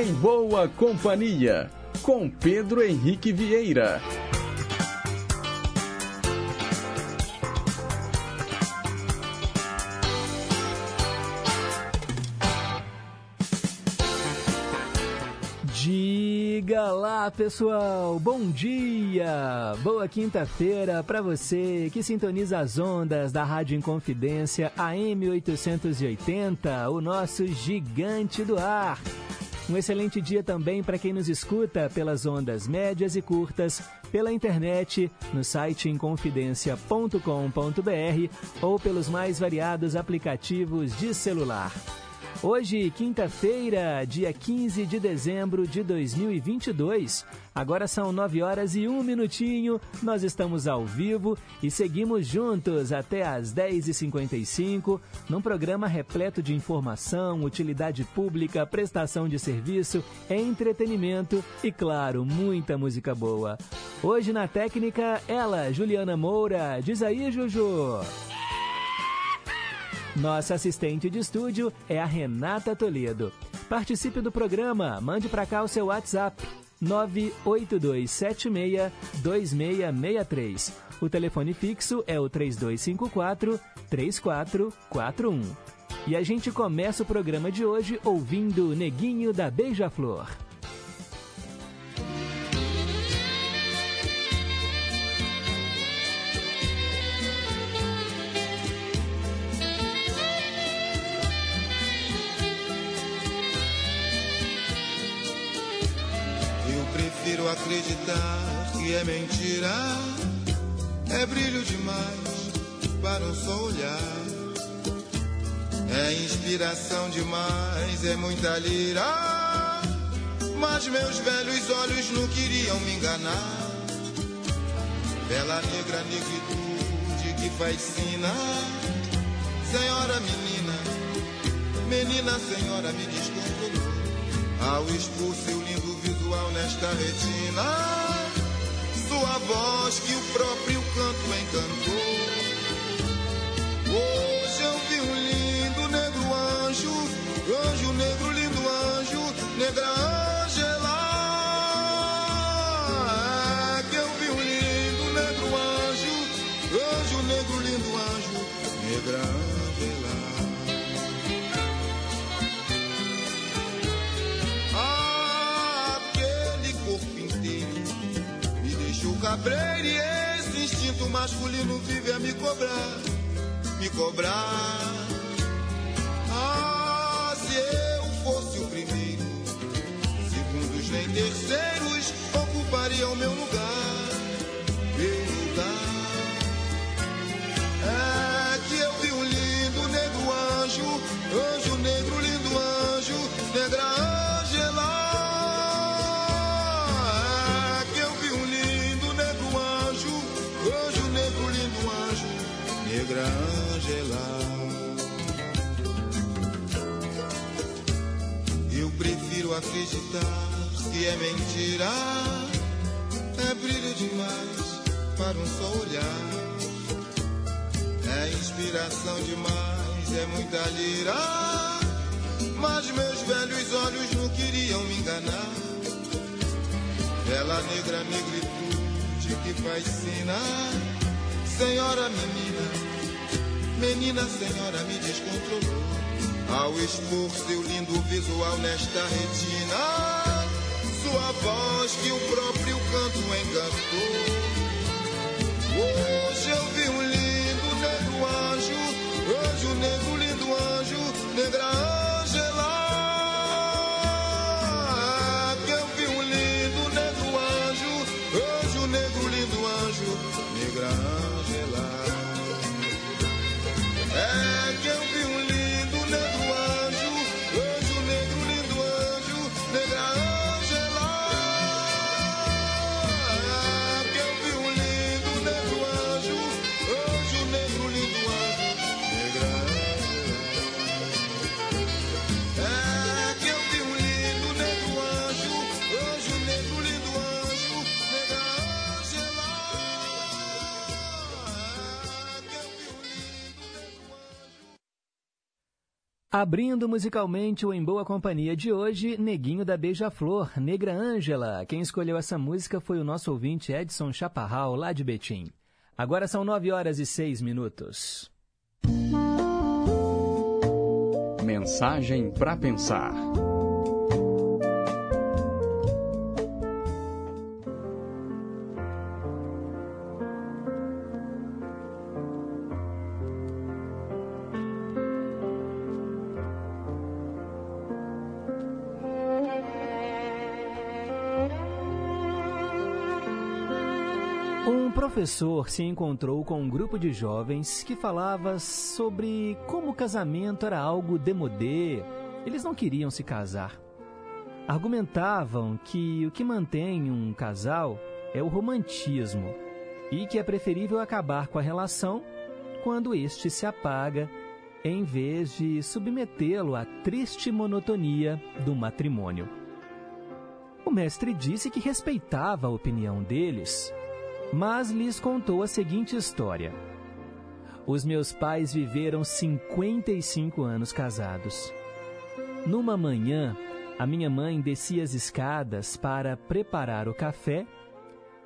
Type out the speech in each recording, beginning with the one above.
Em Boa Companhia, com Pedro Henrique Vieira. Diga lá, pessoal. Bom dia. Boa quinta-feira para você que sintoniza as ondas da Rádio Inconfidência AM 880, o nosso gigante do ar. Um excelente dia também para quem nos escuta pelas ondas médias e curtas, pela internet, no site inconfidencia.com.br ou pelos mais variados aplicativos de celular. Hoje, quinta-feira, dia 15 de dezembro de 2022. Agora são 9 horas e 1 minutinho. Nós estamos ao vivo e seguimos juntos até às 10h55 num programa repleto de informação, utilidade pública, prestação de serviço, entretenimento e, claro, muita música boa. Hoje na técnica, ela, Juliana Moura. Diz aí, Juju. Nossa assistente de estúdio é a Renata Toledo. Participe do programa, mande para cá o seu WhatsApp 982762663. O telefone fixo é o 3254 3441. E a gente começa o programa de hoje ouvindo Neguinho da Beija-Flor. Prefiro acreditar que é mentira. É brilho demais para um só olhar. É inspiração demais, é muita lira. Mas meus velhos olhos não queriam me enganar. Bela negra negritude que fascina. Senhora menina, menina senhora me descontrolou. Ao expor seu lindo visual nesta retina, sua voz que o próprio canto encantou. Hoje eu vi um lindo negro anjo, anjo negro, lindo anjo, negra Angela. É que eu vi um lindo negro anjo, anjo negro, lindo anjo, negra Angela. Cabreiro e esse instinto masculino vive a me cobrar, me cobrar. Ah, se eu fosse o primeiro, segundos nem terceiros ocupariam meu lugar, meu lugar. É que eu vi um lindo negro anjo, anjo negro, lindo anjo, negra Angela. Acreditar que é mentira, é brilho demais para um só olhar. É inspiração demais, é muita lira. Mas meus velhos olhos não queriam me enganar. Bela negra negritude que fascina. Senhora menina, menina senhora me descontrolou ao expor seu lindo visual nesta retina. Sua voz que o próprio canto encantou. Hoje eu vi um lindo negro anjo, anjo negro, lindo anjo, negra Angela. Abrindo musicalmente o Em Boa Companhia de hoje, Neguinho da Beija-Flor, Negra Ângela. Quem escolheu essa música foi o nosso ouvinte Edson Chaparral, lá de Betim. Agora são nove horas e seis minutos. Mensagem para pensar. Professor se encontrou com um grupo de jovens que falava sobre como o casamento era algo demodê. Eles não queriam se casar. Argumentavam que o que mantém um casal é o romantismo e que é preferível acabar com a relação quando este se apaga em vez de submetê-lo à triste monotonia do matrimônio. O mestre disse que respeitava a opinião deles mas lhes contou a seguinte história. Os meus pais viveram 55 anos casados. Numa manhã, a minha mãe descia as escadas para preparar o café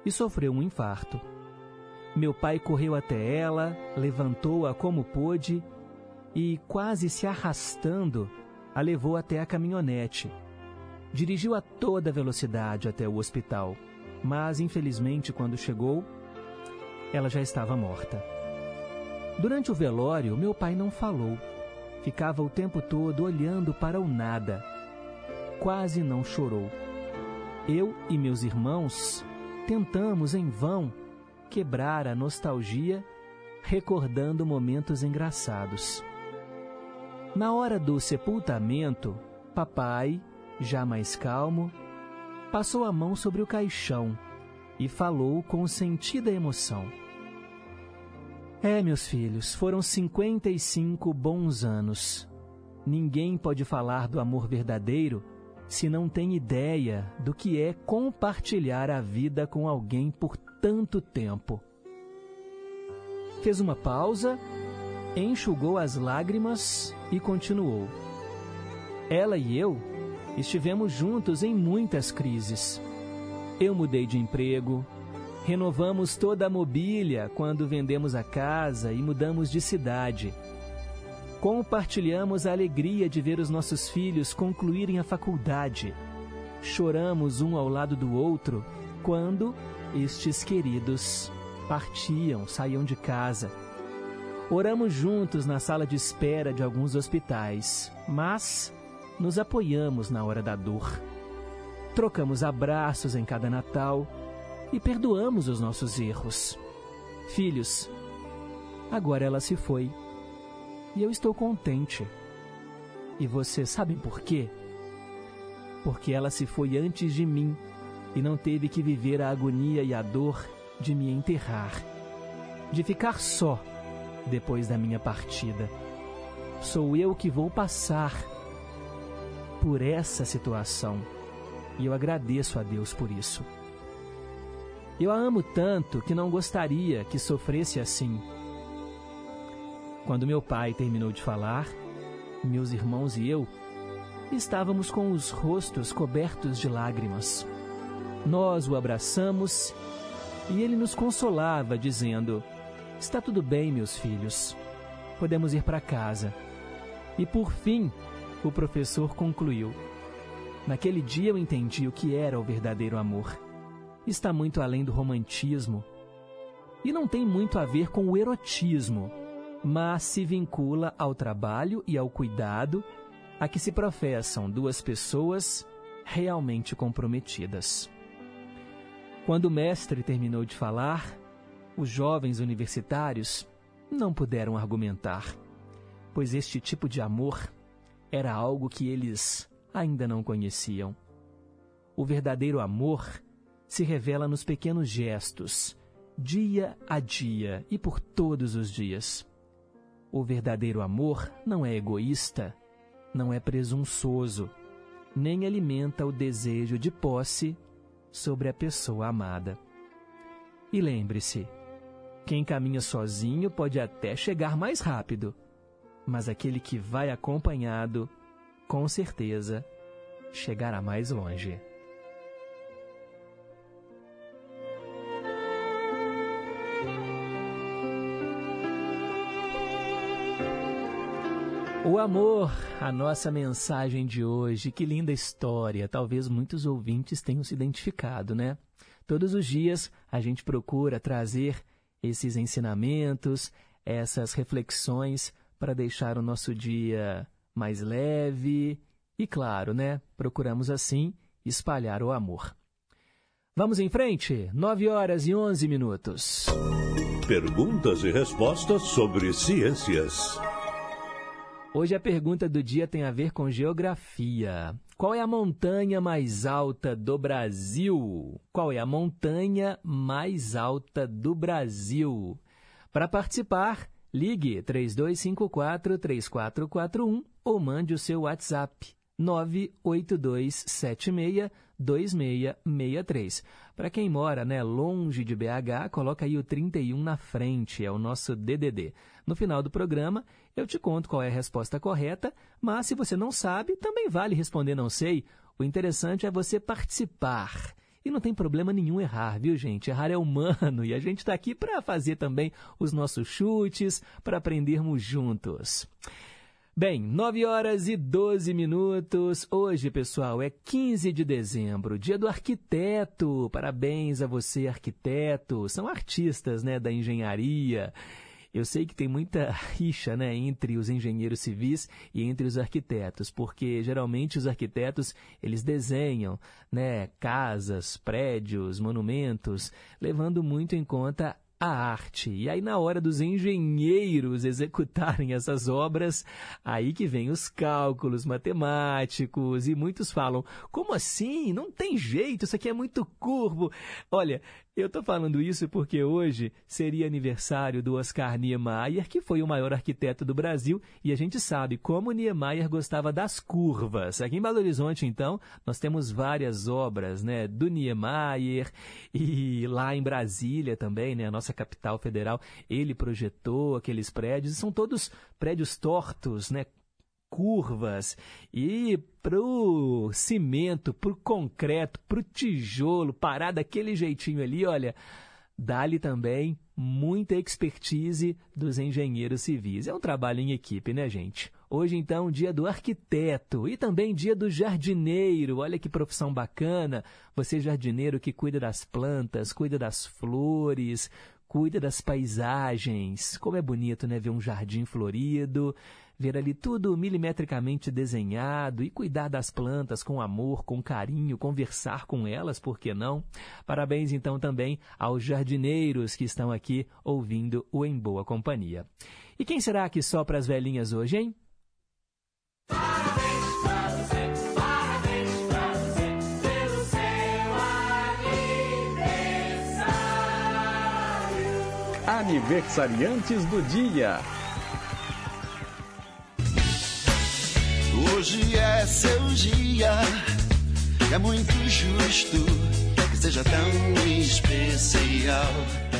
e sofreu um infarto. Meu pai correu até ela, levantou-a como pôde e, quase se arrastando, a levou até a caminhonete. Dirigiu a toda velocidade até o hospital mas infelizmente, quando chegou, ela já estava morta. Durante o velório, meu pai não falou. Ficava o tempo todo olhando para o nada. Quase não chorou. Eu e meus irmãos tentamos em vão quebrar a nostalgia, recordando momentos engraçados. Na hora do sepultamento, papai, já mais calmo, passou a mão sobre o caixão e falou com sentida emoção. É, meus filhos, foram 55 bons anos. Ninguém pode falar do amor verdadeiro se não tem ideia do que é compartilhar a vida com alguém por tanto tempo. Fez uma pausa, enxugou as lágrimas e continuou. Ela e eu Estivemos juntos em muitas crises. Eu mudei de emprego, renovamos toda a mobília quando vendemos a casa e mudamos de cidade. Compartilhamos a alegria de ver os nossos filhos concluírem a faculdade. Choramos um ao lado do outro quando estes queridos partiam, saíam de casa. Oramos juntos na sala de espera de alguns hospitais, mas nos apoiamos na hora da dor. Trocamos abraços em cada Natal e perdoamos os nossos erros. Filhos, agora ela se foi e eu estou contente. E vocês sabem por quê? Porque ela se foi antes de mim e não teve que viver a agonia e a dor de me enterrar, de ficar só depois da minha partida. Sou eu que vou passar por essa situação e eu agradeço a Deus por isso. Eu a amo tanto que não gostaria que sofresse assim. Quando meu pai terminou de falar, meus irmãos e eu estávamos com os rostos cobertos de lágrimas. Nós o abraçamos e ele nos consolava, dizendo: Está tudo bem, meus filhos, podemos ir para casa. E por fim, o professor concluiu: Naquele dia eu entendi o que era o verdadeiro amor. Está muito além do romantismo. E não tem muito a ver com o erotismo, mas se vincula ao trabalho e ao cuidado a que se professam duas pessoas realmente comprometidas. Quando o mestre terminou de falar, os jovens universitários não puderam argumentar, pois este tipo de amor era algo que eles ainda não conheciam. O verdadeiro amor se revela nos pequenos gestos, dia a dia e por todos os dias. O verdadeiro amor não é egoísta, não é presunçoso, nem alimenta o desejo de posse sobre a pessoa amada. E lembre-se, quem caminha sozinho pode até chegar mais rápido, mas aquele que vai acompanhado, com certeza, chegará mais longe. O amor, a nossa mensagem de hoje. Que linda história. Talvez muitos ouvintes tenham se identificado, né? Todos os dias a gente procura trazer esses ensinamentos, essas reflexões para deixar o nosso dia mais leve e, claro, né? Procuramos assim espalhar o amor. Vamos em frente? 9 horas e 11 minutos. Perguntas e respostas sobre ciências. Hoje a pergunta do dia tem a ver com geografia. Qual é a montanha mais alta do Brasil? Qual é a montanha mais alta do Brasil? Para participar, ligue 3254-3441 ou mande o seu WhatsApp 982762663. Para quem mora né, longe de BH, coloca aí o 31 na frente, é o nosso DDD. No final do programa, eu te conto qual é a resposta correta, mas se você não sabe, também vale responder não sei. O interessante é você participar. E não tem problema nenhum errar, viu, gente? Errar é humano e a gente está aqui para fazer também os nossos chutes, para aprendermos juntos. Bem, 9 horas e 12 minutos. Hoje, pessoal, é 15 de dezembro, dia do arquiteto. Parabéns a você, arquiteto. São artistas, né, da engenharia. Eu sei que tem muita rixa né, entre os engenheiros civis e entre os arquitetos, porque geralmente os arquitetos eles desenham né, casas, prédios, monumentos, levando muito em conta a arte. E aí, na hora dos engenheiros executarem essas obras, aí que vem os cálculos matemáticos. E muitos falam: como assim? Não tem jeito, isso aqui é muito curvo. Olha, eu estou falando isso porque hoje seria aniversário do Oscar Niemeyer, que foi o maior arquiteto do Brasil, e a gente sabe como Niemeyer gostava das curvas. Aqui em Belo Horizonte, então, nós temos várias obras né, do Niemeyer, e lá em Brasília também, né, a nossa capital federal, ele projetou aqueles prédios, são todos prédios tortos, né, curvas e pro cimento, pro concreto, pro tijolo, parar daquele jeitinho ali, olha, dá-lhe também muita expertise dos engenheiros civis. É um trabalho em equipe, né, gente? Hoje, então, dia do arquiteto e também dia do jardineiro. Olha que profissão bacana. Você, jardineiro que cuida das plantas, cuida das flores, cuida das paisagens. Como é bonito, né, ver um jardim florido ver ali tudo milimetricamente desenhado e cuidar das plantas com amor, com carinho, conversar com elas, por que não? Parabéns então também aos jardineiros que estão aqui ouvindo o Em Boa Companhia. E quem será que sopra as velhinhas hoje, hein? Parabéns pra você, parabéns pra você, pelo seu aniversário. Aniversariantes do dia. Hoje é seu dia, é muito justo seja tão especial.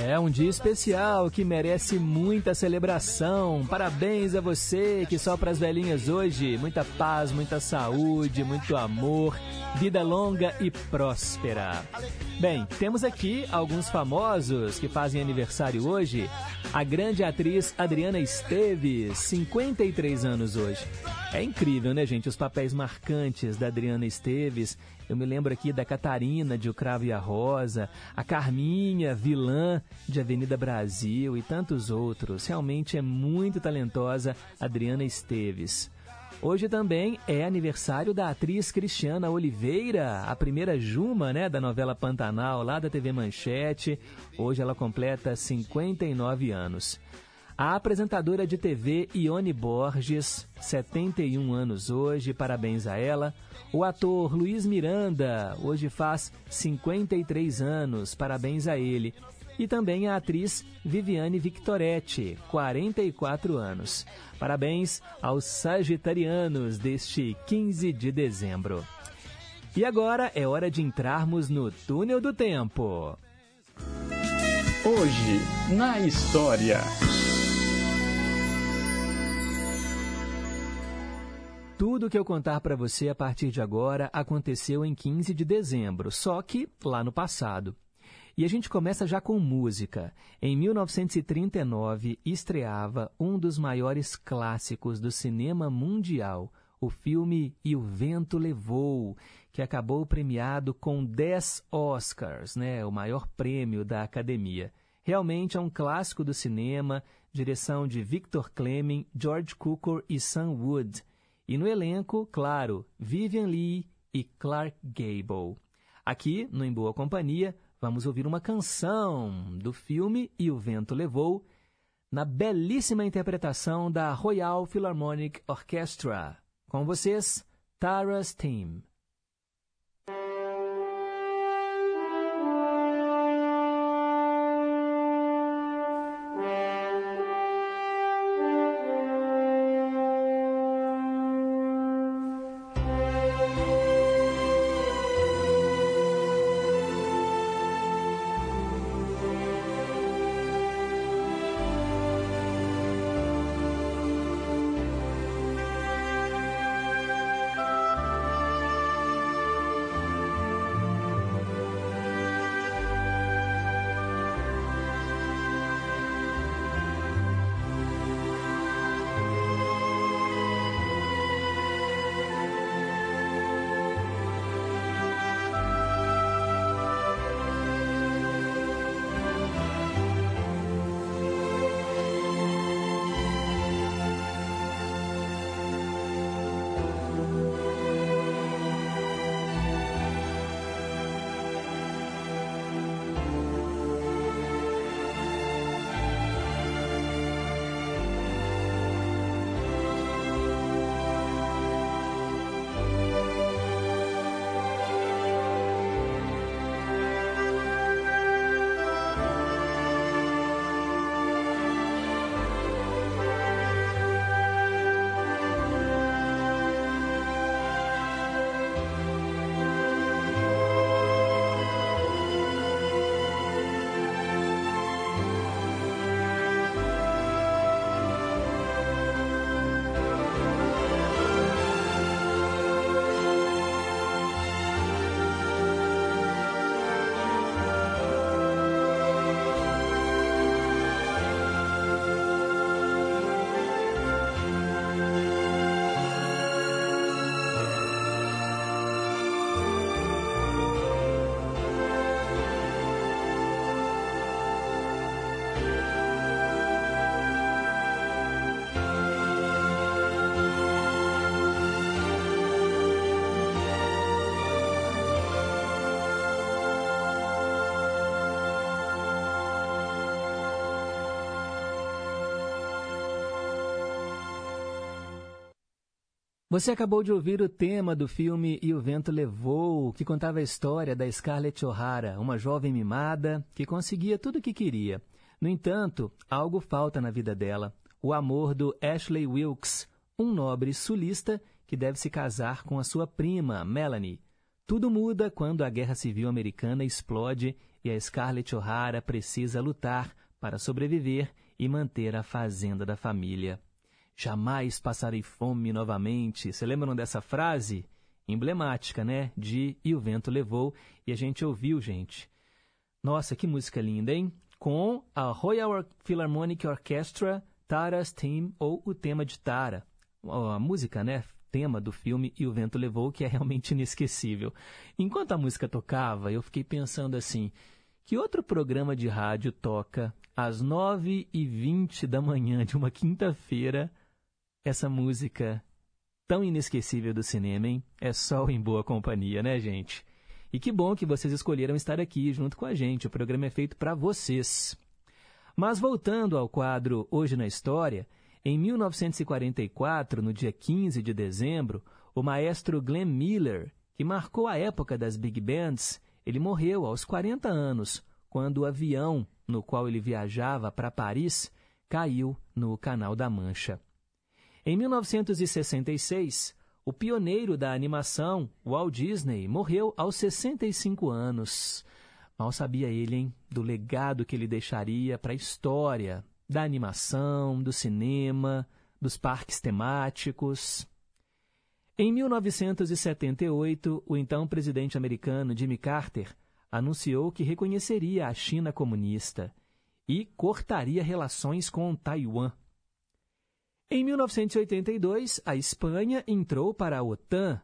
É um dia especial que merece muita celebração. Parabéns a você que sopra as velhinhas hoje. Muita paz, muita saúde, muito amor, vida longa e próspera. Bem, temos aqui alguns famosos que fazem aniversário hoje. A grande atriz Adriana Esteves, 53 anos hoje. É incrível, né, gente? Os papéis marcantes da Adriana Esteves. Eu me lembro aqui da Catarina de O Cravo e a Rosa, a Carminha, vilã de Avenida Brasil e tantos outros. Realmente é muito talentosa Adriana Esteves. Hoje também é aniversário da atriz Cristiana Oliveira, a primeira Juma, né, da novela Pantanal, lá da TV Manchete. Hoje ela completa 59 anos. A apresentadora de TV Ione Borges, 71 anos hoje, parabéns a ela. O ator Luiz Miranda, hoje faz 53 anos, parabéns a ele. E também a atriz Viviane Victoretti, 44 anos. Parabéns aos sagitarianos deste 15 de dezembro. E agora é hora de entrarmos no túnel do tempo. Hoje, na história. Tudo que eu contar para você a partir de agora aconteceu em 15 de dezembro, só que lá no passado. E a gente começa já com música. Em 1939, estreava um dos maiores clássicos do cinema mundial, o filme E o Vento Levou, que acabou premiado com 10 Oscars, né, o maior prêmio da academia. Realmente é um clássico do cinema, direção de Victor Cleming, George Cukor e Sam Wood. E no elenco, claro, Vivian Lee e Clark Gable. Aqui, no Em Boa Companhia, vamos ouvir uma canção do filme E o Vento Levou, na belíssima interpretação da Royal Philharmonic Orchestra. Com vocês, Tara's Team. Você acabou de ouvir o tema do filme E o Vento Levou, que contava a história da Scarlett O'Hara, uma jovem mimada que conseguia tudo o que queria. No entanto, algo falta na vida dela: o amor do Ashley Wilkes, um nobre sulista que deve se casar com a sua prima, Melanie. Tudo muda quando a Guerra Civil Americana explode e a Scarlett O'Hara precisa lutar para sobreviver e manter a fazenda da família. Jamais passarei fome novamente. Você lembram dessa frase? Emblemática, né? De E o Vento Levou. E a gente ouviu, gente. Nossa, que música linda, hein? Com a Royal Philharmonic Orchestra, Tara's Theme, ou o tema de Tara. A música, né? Tema do filme E o Vento Levou, que é realmente inesquecível. Enquanto a música tocava, eu fiquei pensando assim: que outro programa de rádio toca às 9h20 da manhã de uma quinta-feira essa música tão inesquecível do cinema, hein? É só em boa companhia, né, gente? E que bom que vocês escolheram estar aqui junto com a gente. O programa é feito para vocês. Mas voltando ao quadro Hoje na História, em 1944, no dia 15 de dezembro, o maestro Glenn Miller, que marcou a época das big bands, ele morreu aos 40 anos, quando o avião no qual ele viajava para Paris caiu no Canal da Mancha. Em 1966, o pioneiro da animação, Walt Disney, morreu aos 65 anos. Mal sabia ele, hein, do legado que ele deixaria para a história da animação, do cinema, dos parques temáticos. Em 1978, o então presidente americano Jimmy Carter anunciou que reconheceria a China comunista e cortaria relações com Taiwan. Em 1982, a Espanha entrou para a OTAN,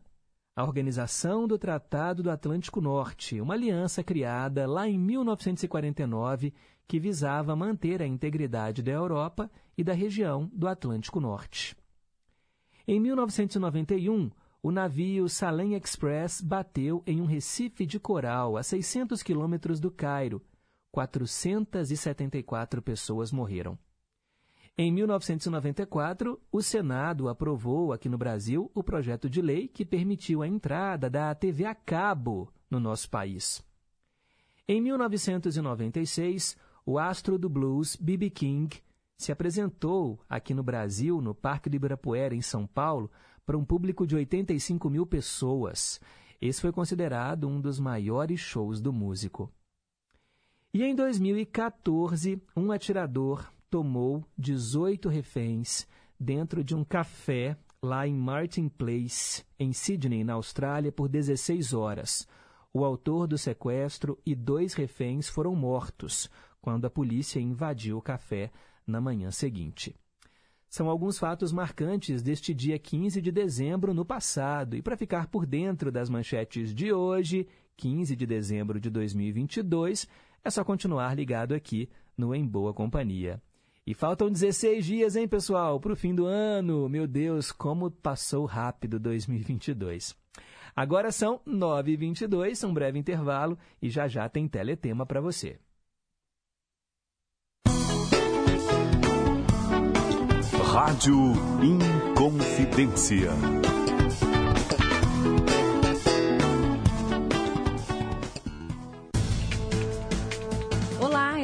a Organização do Tratado do Atlântico Norte, uma aliança criada lá em 1949 que visava manter a integridade da Europa e da região do Atlântico Norte. Em 1991, o navio Salem Express bateu em um recife de coral a 600 quilômetros do Cairo. 474 pessoas morreram. Em 1994, o Senado aprovou aqui no Brasil o projeto de lei que permitiu a entrada da TV a cabo no nosso país. Em 1996, o astro do blues B.B. King se apresentou aqui no Brasil, no Parque do Ibirapuera, em São Paulo, para um público de 85 mil pessoas. Esse foi considerado um dos maiores shows do músico. E em 2014, um atirador tomou 18 reféns dentro de um café lá em Martin Place, em Sydney, na Austrália, por 16 horas. O autor do sequestro e dois reféns foram mortos quando a polícia invadiu o café na manhã seguinte. São alguns fatos marcantes deste dia 15 de dezembro no passado. E para ficar por dentro das manchetes de hoje, 15 de dezembro de 2022, é só continuar ligado aqui no Em Boa Companhia. E faltam 16 dias, hein, pessoal, para o fim do ano. Meu Deus, como passou rápido 2022. Agora são 9h22, um breve intervalo e já já tem teletema para você. Rádio Inconfidência.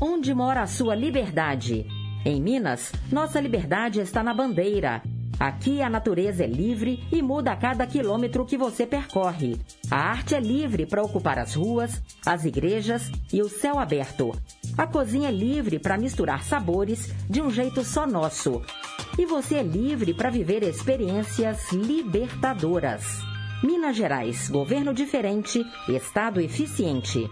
Onde mora a sua liberdade? Em Minas, nossa liberdade está na bandeira. Aqui a natureza é livre e muda a cada quilômetro que você percorre. A arte é livre para ocupar as ruas, as igrejas e o céu aberto. A cozinha é livre para misturar sabores de um jeito só nosso. E você é livre para viver experiências libertadoras. Minas Gerais, governo diferente, estado eficiente.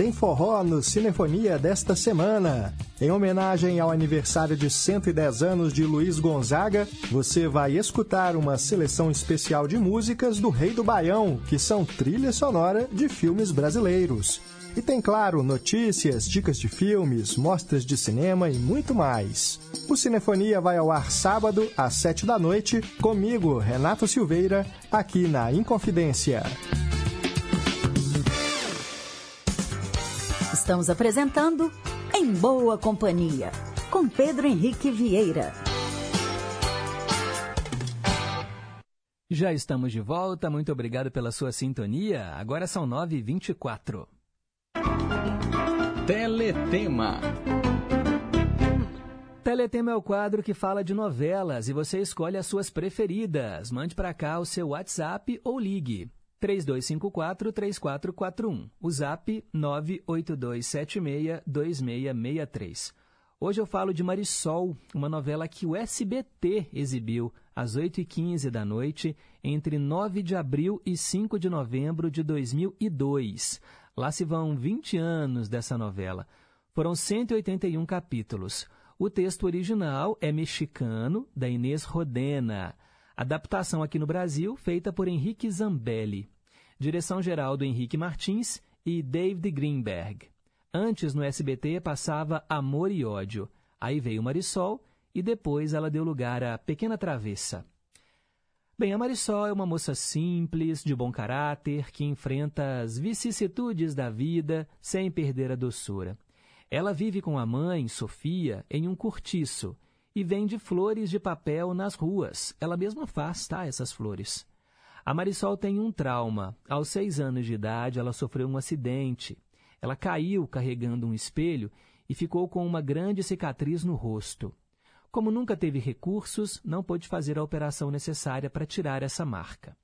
Tem forró no Cinefonia desta semana. Em homenagem ao aniversário de 110 anos de Luiz Gonzaga, você vai escutar uma seleção especial de músicas do Rei do Baião, que são trilha sonora de filmes brasileiros. E tem, claro, notícias, dicas de filmes, mostras de cinema e muito mais. O Cinefonia vai ao ar sábado, às 7 da noite, comigo, Renato Silveira, aqui na Inconfidência. Estamos apresentando Em Boa Companhia, com Pedro Henrique Vieira. Já estamos de volta, muito obrigado pela sua sintonia. Agora são 9h24. Teletema. Teletema é o quadro que fala de novelas e você escolhe as suas preferidas. Mande para cá o seu WhatsApp ou ligue 3254-3441. O zap 982762663. Hoje eu falo de Marisol, uma novela que o SBT exibiu às 8h15 da noite, entre 9 de abril e 5 de novembro de 2002. Lá se vão 20 anos dessa novela. Foram 181 capítulos. O texto original é mexicano, da Inês Rodena. Adaptação aqui no Brasil, feita por Henrique Zambelli. Direção-geral do Henrique Martins e David Greenberg. Antes, no SBT, passava Amor e Ódio. Aí veio Marisol e depois ela deu lugar a Pequena Travessa. Bem, a Marisol é uma moça simples, de bom caráter, que enfrenta as vicissitudes da vida sem perder a doçura. Ela vive com a mãe, Sofia, em um cortiço e vende flores de papel nas ruas. Ela mesma faz, tá? Essas flores. A Marisol tem um trauma. Aos seis anos de idade, ela sofreu um acidente. Ela caiu carregando um espelho e ficou com uma grande cicatriz no rosto. Como nunca teve recursos, não pôde fazer a operação necessária para tirar essa marca.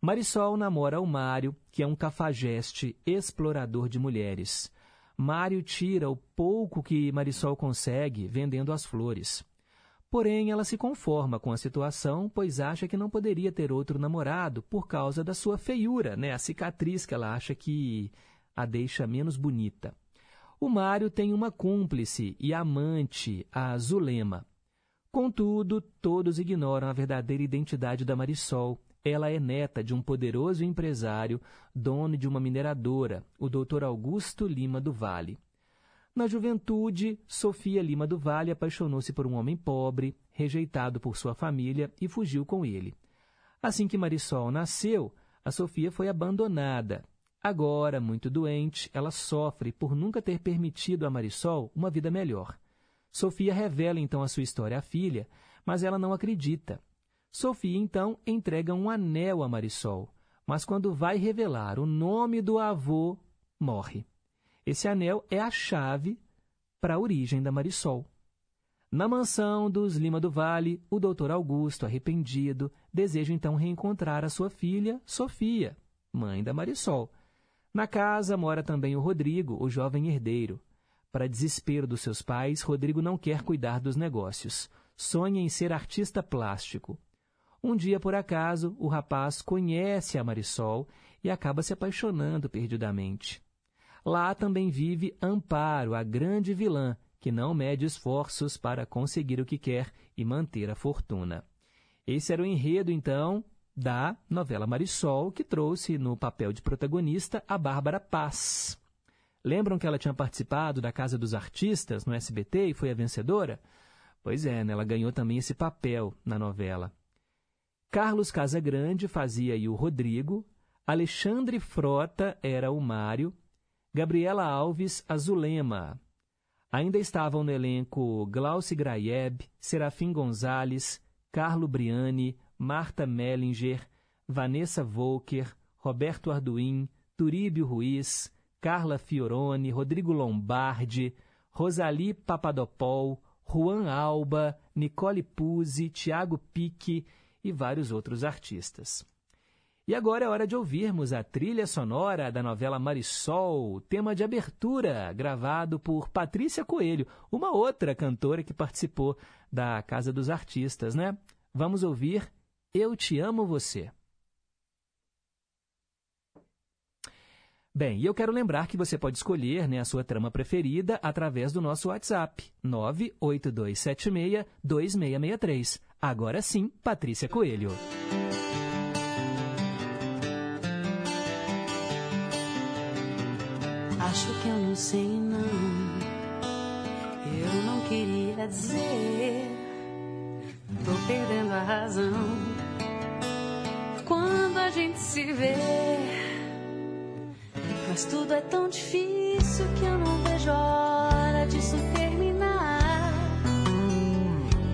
Marisol namora o Mário, que é um cafajeste explorador de mulheres. Mário tira o pouco que Marisol consegue vendendo as flores. Porém, ela se conforma com a situação, pois acha que não poderia ter outro namorado por causa da sua feiura, né? a cicatriz que ela acha que a deixa menos bonita. O Mário tem uma cúmplice e amante, a Zulema. Contudo, todos ignoram a verdadeira identidade da Marisol. Ela é neta de um poderoso empresário, dono de uma mineradora, o Dr. Augusto Lima do Vale. Na juventude, Sofia Lima do Vale apaixonou-se por um homem pobre, rejeitado por sua família, e fugiu com ele. Assim que Marisol nasceu, a Sofia foi abandonada. Agora, muito doente, ela sofre por nunca ter permitido a Marisol uma vida melhor. Sofia revela então a sua história à filha, mas ela não acredita. Sofia então entrega um anel a Marisol, mas quando vai revelar o nome do avô, morre. Esse anel é a chave para a origem da Marisol. Na mansão dos Lima do Vale, o doutor Augusto, arrependido, deseja então reencontrar a sua filha, Sofia, mãe da Marisol. Na casa mora também o Rodrigo, o jovem herdeiro. Para desespero dos seus pais, Rodrigo não quer cuidar dos negócios. Sonha em ser artista plástico. Um dia, por acaso, o rapaz conhece a Marisol e acaba se apaixonando perdidamente. Lá também vive Amparo, a grande vilã, que não mede esforços para conseguir o que quer e manter a fortuna. Esse era o enredo, então, da novela Marisol, que trouxe no papel de protagonista a Bárbara Paz. Lembram que ela tinha participado da Casa dos Artistas no SBT e foi a vencedora? Pois é, né? ela ganhou também esse papel na novela. Carlos Casagrande fazia aí o Rodrigo, Alexandre Frota era o Mário Gabriela Alves Azulema. Ainda estavam no elenco Glauci Graieb, Serafim Gonzalez, Carlo Briani, Marta Mellinger, Vanessa Volker, Roberto Arduin, Turíbio Ruiz, Carla Fioroni, Rodrigo Lombardi, Rosali Papadopol, Juan Alba, Nicole Puzzi, Tiago Pique e vários outros artistas. E agora é hora de ouvirmos a trilha sonora da novela Marisol, tema de abertura, gravado por Patrícia Coelho, uma outra cantora que participou da Casa dos Artistas, né? Vamos ouvir Eu Te Amo Você. Bem, eu quero lembrar que você pode escolher né, a sua trama preferida através do nosso WhatsApp, 98276-2663. Agora sim, Patrícia Coelho. Sei não. Eu não queria dizer. Tô perdendo a razão. Quando a gente se vê. Mas tudo é tão difícil que eu não vejo a hora disso terminar.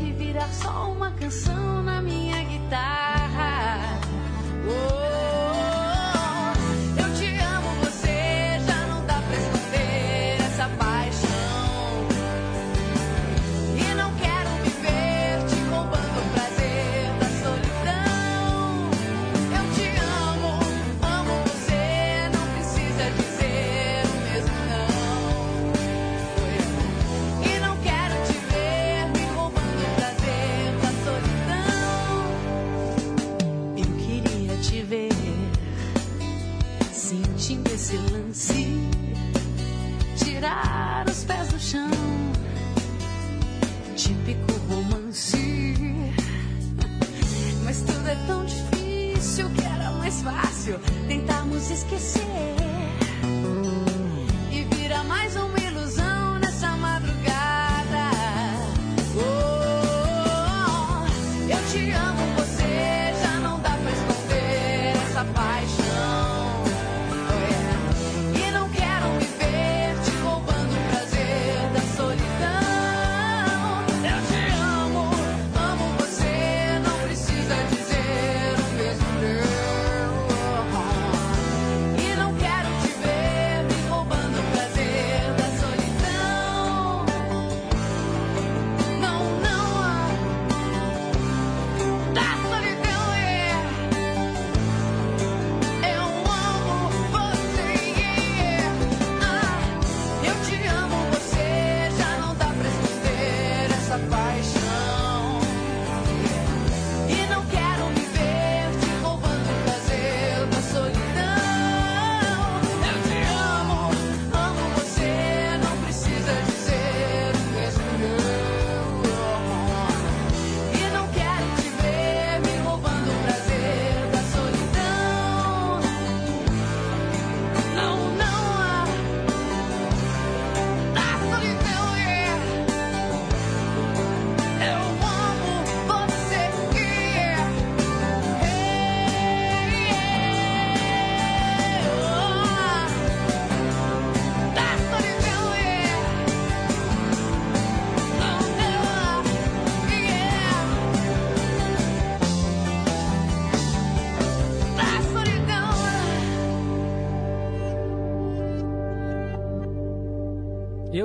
E virar só uma canção na minha guitarra.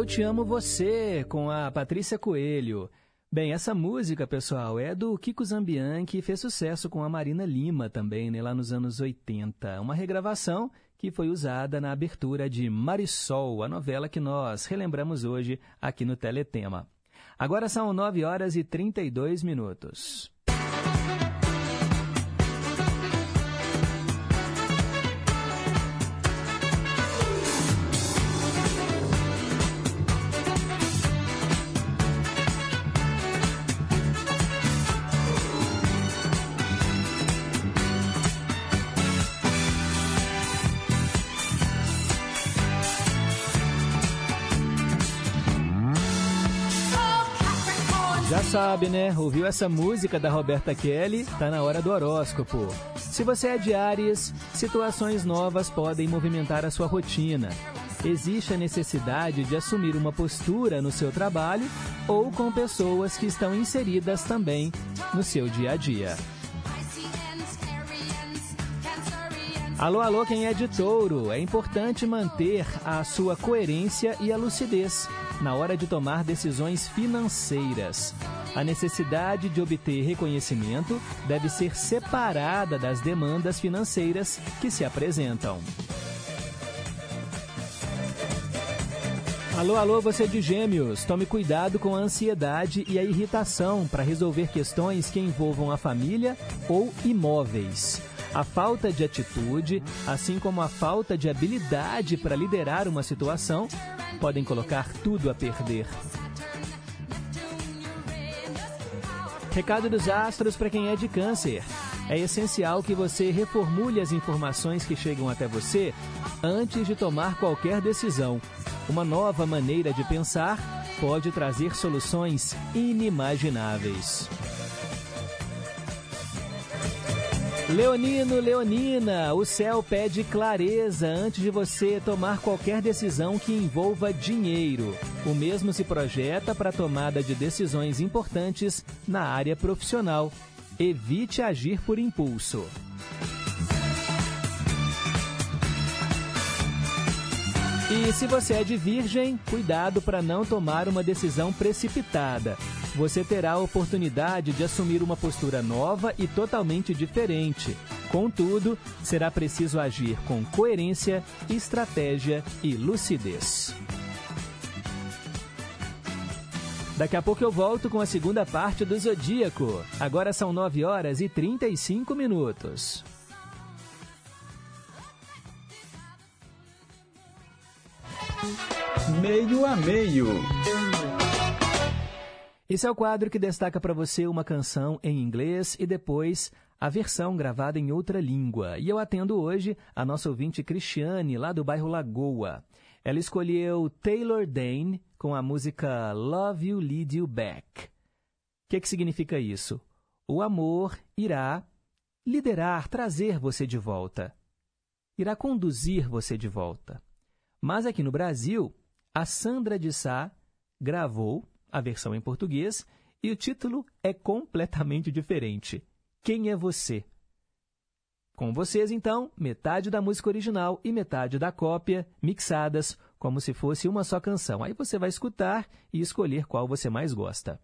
Eu Te Amo Você, com a Patrícia Coelho. Bem, essa música, pessoal, é do Kiko Zambian, que fez sucesso com a Marina Lima também, né, lá nos anos 80. Uma regravação que foi usada na abertura de Marisol, a novela que nós relembramos hoje aqui no Teletema. Agora são 9 horas e 32 minutos. Sabe, né? Ouviu essa música da Roberta Kelly? Tá na hora do horóscopo. Se você é de Ares, situações novas podem movimentar a sua rotina. Existe a necessidade de assumir uma postura no seu trabalho ou com pessoas que estão inseridas também no seu dia a dia. Alô, alô, quem é de touro? É importante manter a sua coerência e a lucidez na hora de tomar decisões financeiras. A necessidade de obter reconhecimento deve ser separada das demandas financeiras que se apresentam. Alô, alô, você de gêmeos, tome cuidado com a ansiedade e a irritação para resolver questões que envolvam a família ou imóveis. A falta de atitude, assim como a falta de habilidade para liderar uma situação, podem colocar tudo a perder. Recado dos astros para quem é de câncer. É essencial que você reformule as informações que chegam até você antes de tomar qualquer decisão. Uma nova maneira de pensar pode trazer soluções inimagináveis. Leonino, Leonina, o céu pede clareza antes de você tomar qualquer decisão que envolva dinheiro. O mesmo se projeta para a tomada de decisões importantes na área profissional. Evite agir por impulso. E se você é de virgem, cuidado para não tomar uma decisão precipitada. Você terá a oportunidade de assumir uma postura nova e totalmente diferente. Contudo, será preciso agir com coerência, estratégia e lucidez. Daqui a pouco eu volto com a segunda parte do Zodíaco. Agora são 9 horas e 35 minutos. Meio a meio. Esse é o quadro que destaca para você uma canção em inglês e depois a versão gravada em outra língua. E eu atendo hoje a nossa ouvinte Cristiane, lá do bairro Lagoa. Ela escolheu Taylor Dane com a música Love You Lead You Back. O que, que significa isso? O amor irá liderar, trazer você de volta. Irá conduzir você de volta. Mas aqui no Brasil, a Sandra de Sá gravou a versão em português e o título é completamente diferente. Quem é você? Com vocês, então, metade da música original e metade da cópia, mixadas como se fosse uma só canção. Aí você vai escutar e escolher qual você mais gosta.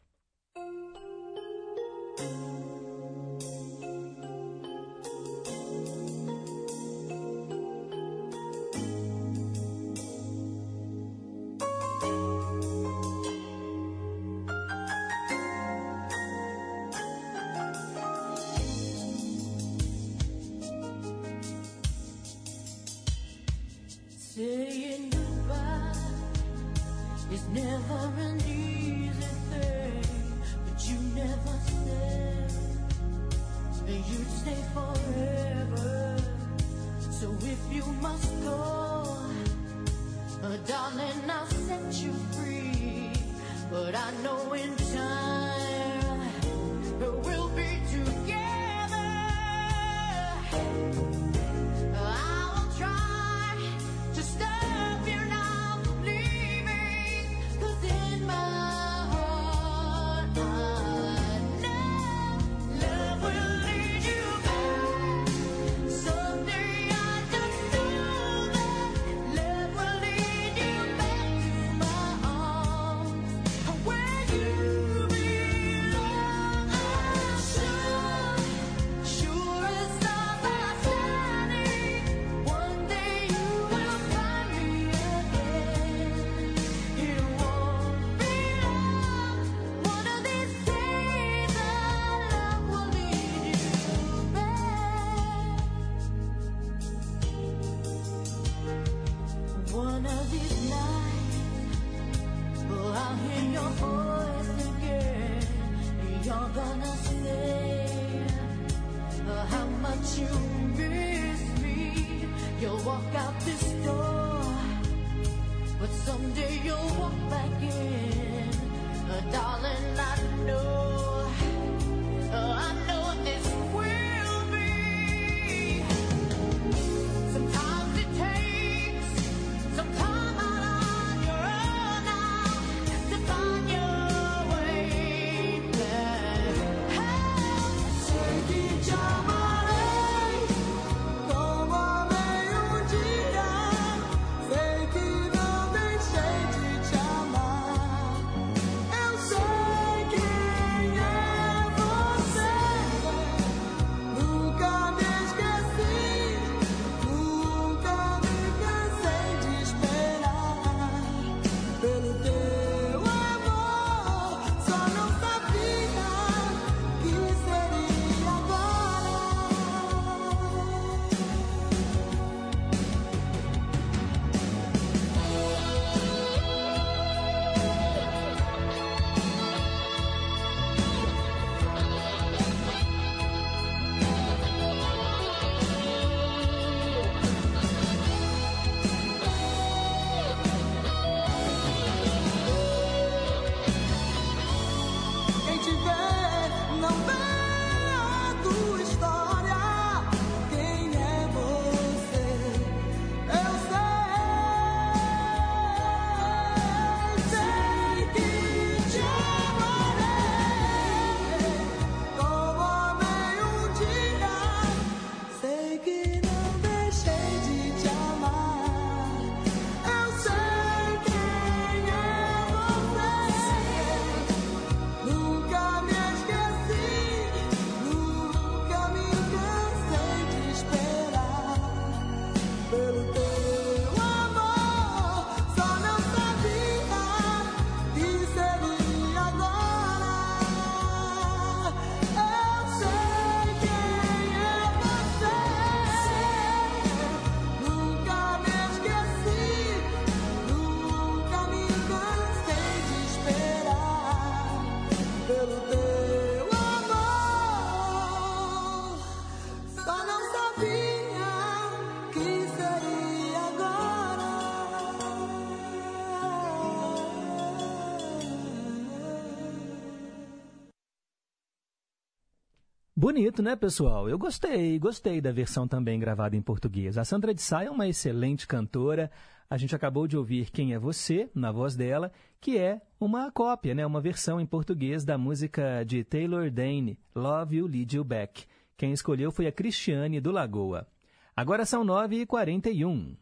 Bonito, né, pessoal? Eu gostei, gostei da versão também gravada em português. A Sandra de Sá é uma excelente cantora. A gente acabou de ouvir Quem é Você, na voz dela, que é uma cópia, né, uma versão em português da música de Taylor Dane, Love You Lead You Back. Quem escolheu foi a Cristiane do Lagoa. Agora são 9h41.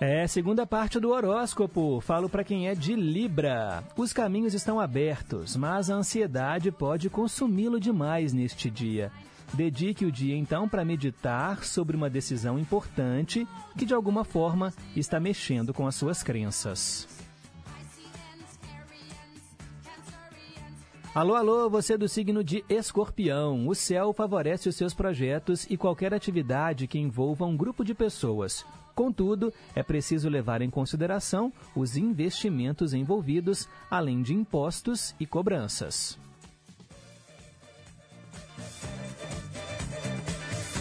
É, segunda parte do horóscopo. Falo para quem é de Libra. Os caminhos estão abertos, mas a ansiedade pode consumi-lo demais neste dia. Dedique o dia então para meditar sobre uma decisão importante que de alguma forma está mexendo com as suas crenças. Alô, alô, você do signo de Escorpião. O céu favorece os seus projetos e qualquer atividade que envolva um grupo de pessoas. Contudo, é preciso levar em consideração os investimentos envolvidos, além de impostos e cobranças.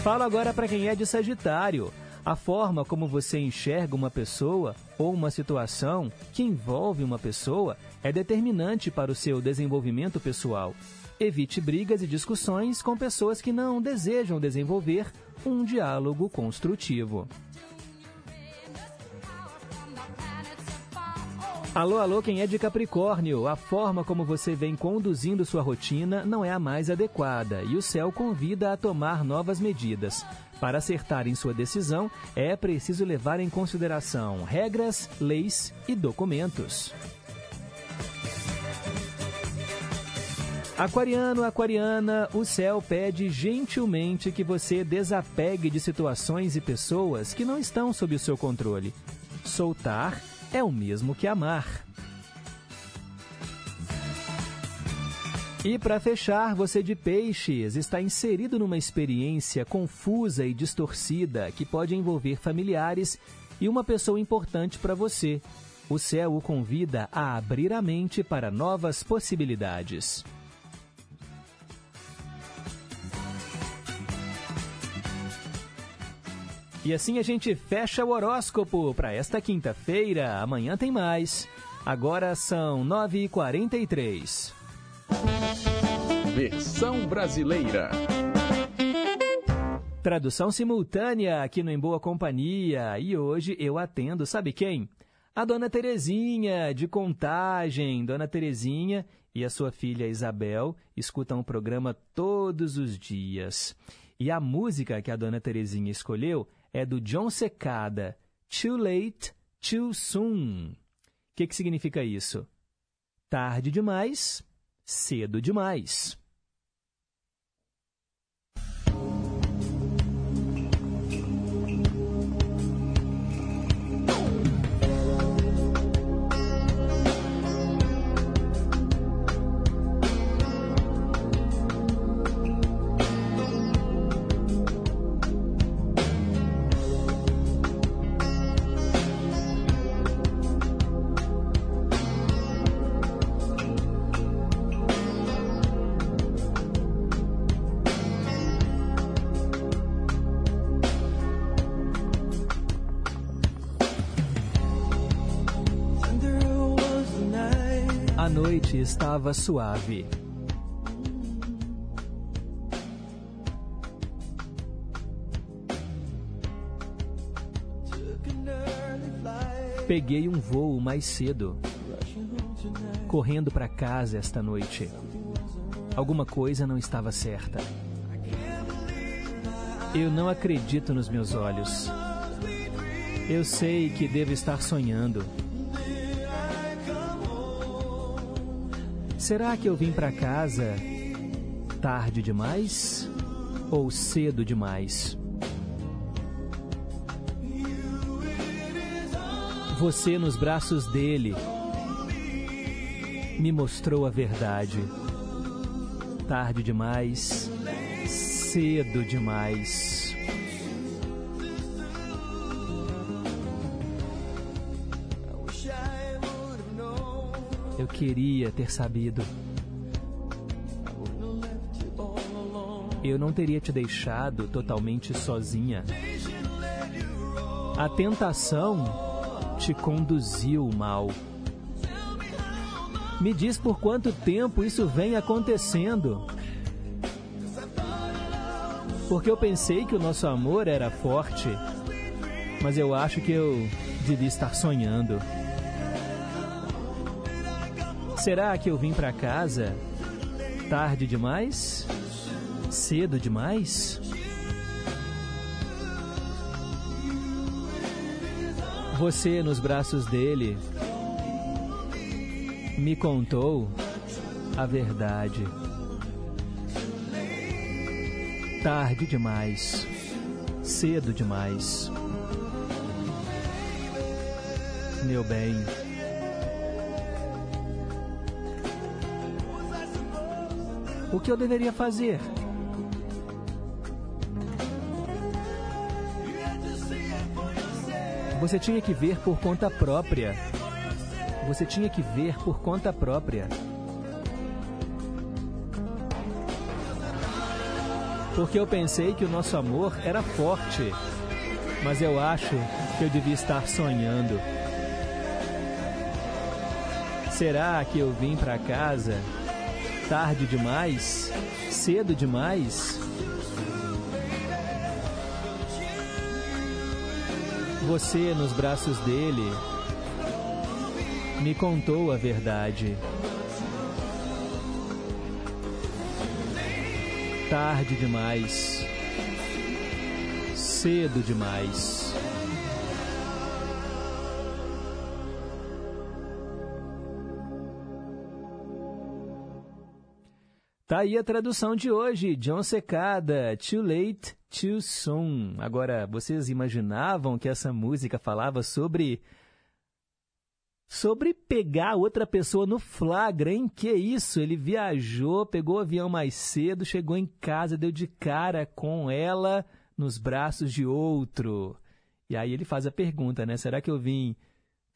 Falo agora para quem é de Sagitário. A forma como você enxerga uma pessoa ou uma situação que envolve uma pessoa é determinante para o seu desenvolvimento pessoal. Evite brigas e discussões com pessoas que não desejam desenvolver um diálogo construtivo. Alô, alô, quem é de Capricórnio? A forma como você vem conduzindo sua rotina não é a mais adequada e o céu convida a tomar novas medidas. Para acertar em sua decisão, é preciso levar em consideração regras, leis e documentos. Aquariano, aquariana, o céu pede gentilmente que você desapegue de situações e pessoas que não estão sob o seu controle. Soltar é o mesmo que amar. E para fechar, você de peixes está inserido numa experiência confusa e distorcida que pode envolver familiares e uma pessoa importante para você. O céu o convida a abrir a mente para novas possibilidades. E assim a gente fecha o horóscopo para esta quinta-feira. Amanhã tem mais. Agora são 9h43. Versão brasileira. Tradução simultânea aqui no Em Boa Companhia. E hoje eu atendo, sabe quem? A dona Terezinha, de Contagem. Dona Terezinha e a sua filha Isabel escutam o programa todos os dias. E a música que a dona Terezinha escolheu é do John Secada, Too Late, Too Soon. O que, que significa isso? Tarde demais, cedo demais. Noite estava suave. Peguei um voo mais cedo, correndo para casa esta noite. Alguma coisa não estava certa. Eu não acredito nos meus olhos. Eu sei que devo estar sonhando. Será que eu vim para casa tarde demais ou cedo demais? Você nos braços dele me mostrou a verdade. Tarde demais, cedo demais. Queria ter sabido. Eu não teria te deixado totalmente sozinha. A tentação te conduziu mal. Me diz por quanto tempo isso vem acontecendo. Porque eu pensei que o nosso amor era forte, mas eu acho que eu devia estar sonhando. Será que eu vim para casa tarde demais? Cedo demais? Você nos braços dele me contou a verdade. Tarde demais, cedo demais. Meu bem. O que eu deveria fazer? Você tinha que ver por conta própria. Você tinha que ver por conta própria. Porque eu pensei que o nosso amor era forte, mas eu acho que eu devia estar sonhando. Será que eu vim para casa tarde demais? Cedo demais? Você nos braços dele me contou a verdade. Tarde demais, cedo demais. Tá aí a tradução de hoje, John Secada, Too Late, Too Soon. Agora, vocês imaginavam que essa música falava sobre sobre pegar outra pessoa no flagra, hein? Que isso? Ele viajou, pegou o avião mais cedo, chegou em casa, deu de cara com ela nos braços de outro. E aí ele faz a pergunta, né? Será que eu vim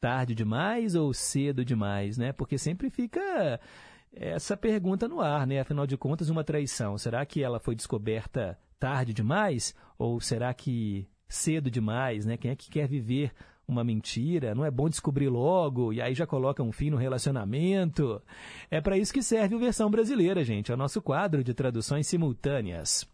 tarde demais ou cedo demais, né? Porque sempre fica essa pergunta no ar, né? Afinal de contas, uma traição. Será que ela foi descoberta tarde demais ou será que cedo demais, né? Quem é que quer viver uma mentira? Não é bom descobrir logo e aí já coloca um fim no relacionamento? É para isso que serve o versão brasileira, gente. É o nosso quadro de traduções simultâneas.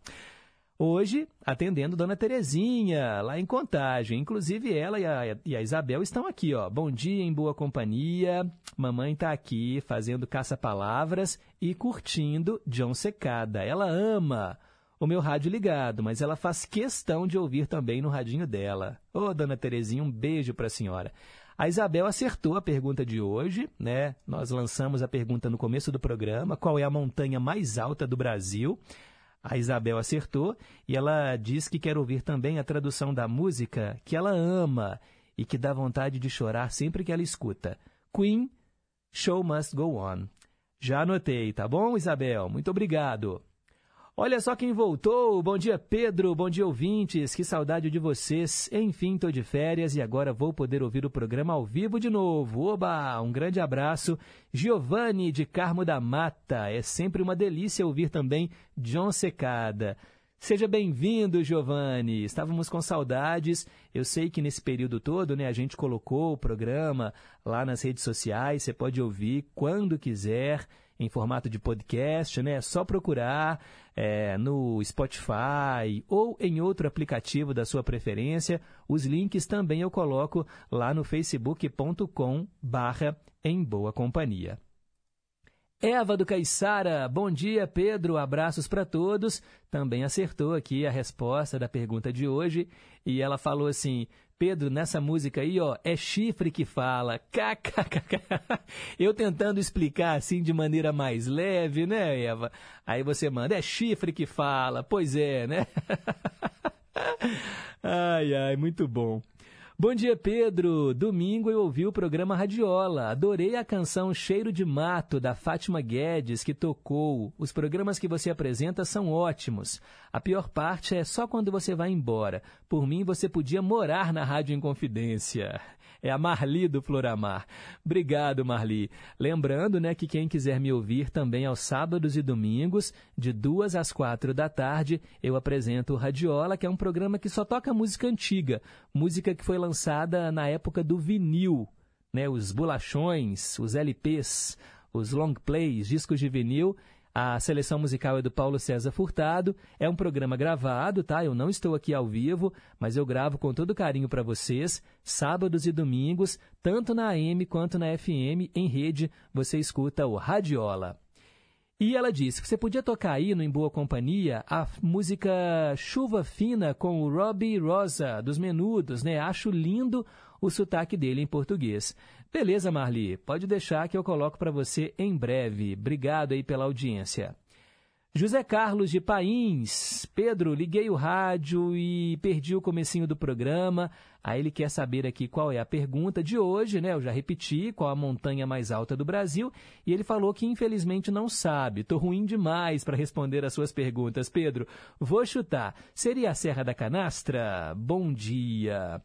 Hoje, atendendo Dona Terezinha, lá em Contagem. Inclusive, ela e a, e a Isabel estão aqui, ó. Bom dia, em boa companhia. Mamãe está aqui fazendo caça-palavras e curtindo John Secada. Ela ama o meu rádio ligado, mas ela faz questão de ouvir também no radinho dela. Ô, Dona Terezinha, um beijo para a senhora. A Isabel acertou a pergunta de hoje, né? Nós lançamos a pergunta no começo do programa: qual é a montanha mais alta do Brasil? A Isabel acertou e ela diz que quer ouvir também a tradução da música que ela ama e que dá vontade de chorar sempre que ela escuta. Queen, Show Must Go On. Já anotei, tá bom, Isabel? Muito obrigado. Olha só quem voltou. Bom dia, Pedro. Bom dia, ouvintes. Que saudade de vocês. Enfim, tô de férias e agora vou poder ouvir o programa ao vivo de novo. Oba! Um grande abraço. Giovanni de Carmo da Mata. É sempre uma delícia ouvir também John Secada. Seja bem-vindo, Giovanni. Estávamos com saudades. Eu sei que nesse período todo, né, a gente colocou o programa lá nas redes sociais. Você pode ouvir quando quiser em formato de podcast, né? É só procurar é, no Spotify ou em outro aplicativo da sua preferência. Os links também eu coloco lá no facebook.com barra em boa companhia. Eva do Caiçara, bom dia Pedro, abraços para todos. Também acertou aqui a resposta da pergunta de hoje e ela falou assim: Pedro, nessa música aí, ó, é chifre que fala. KKKK. Eu tentando explicar assim de maneira mais leve, né, Eva? Aí você manda, é chifre que fala. Pois é, né? ai, ai, muito bom. Bom dia, Pedro. Domingo eu ouvi o programa Radiola. Adorei a canção Cheiro de Mato, da Fátima Guedes, que tocou. Os programas que você apresenta são ótimos. A pior parte é só quando você vai embora. Por mim, você podia morar na Rádio Inconfidência. É a Marli do Floramar. Obrigado, Marli. Lembrando, né, que quem quiser me ouvir também aos sábados e domingos, de duas às quatro da tarde, eu apresento o Radiola, que é um programa que só toca música antiga, música que foi lançada na época do vinil, né, os bolachões, os LPs, os long plays, discos de vinil. A seleção musical é do Paulo César Furtado. É um programa gravado, tá? Eu não estou aqui ao vivo, mas eu gravo com todo carinho para vocês, sábados e domingos, tanto na AM quanto na FM, em rede, você escuta o Radiola. E ela disse que você podia tocar aí no Em Boa Companhia a música Chuva Fina com o Robbie Rosa, dos Menudos, né? Acho lindo o sotaque dele em português. Beleza, Marli, pode deixar que eu coloco para você em breve. Obrigado aí pela audiência. José Carlos de Pains. Pedro, liguei o rádio e perdi o comecinho do programa. Aí ele quer saber aqui qual é a pergunta de hoje, né? Eu já repeti, qual a montanha mais alta do Brasil, e ele falou que infelizmente não sabe. Tô ruim demais para responder as suas perguntas, Pedro. Vou chutar. Seria a Serra da Canastra? Bom dia.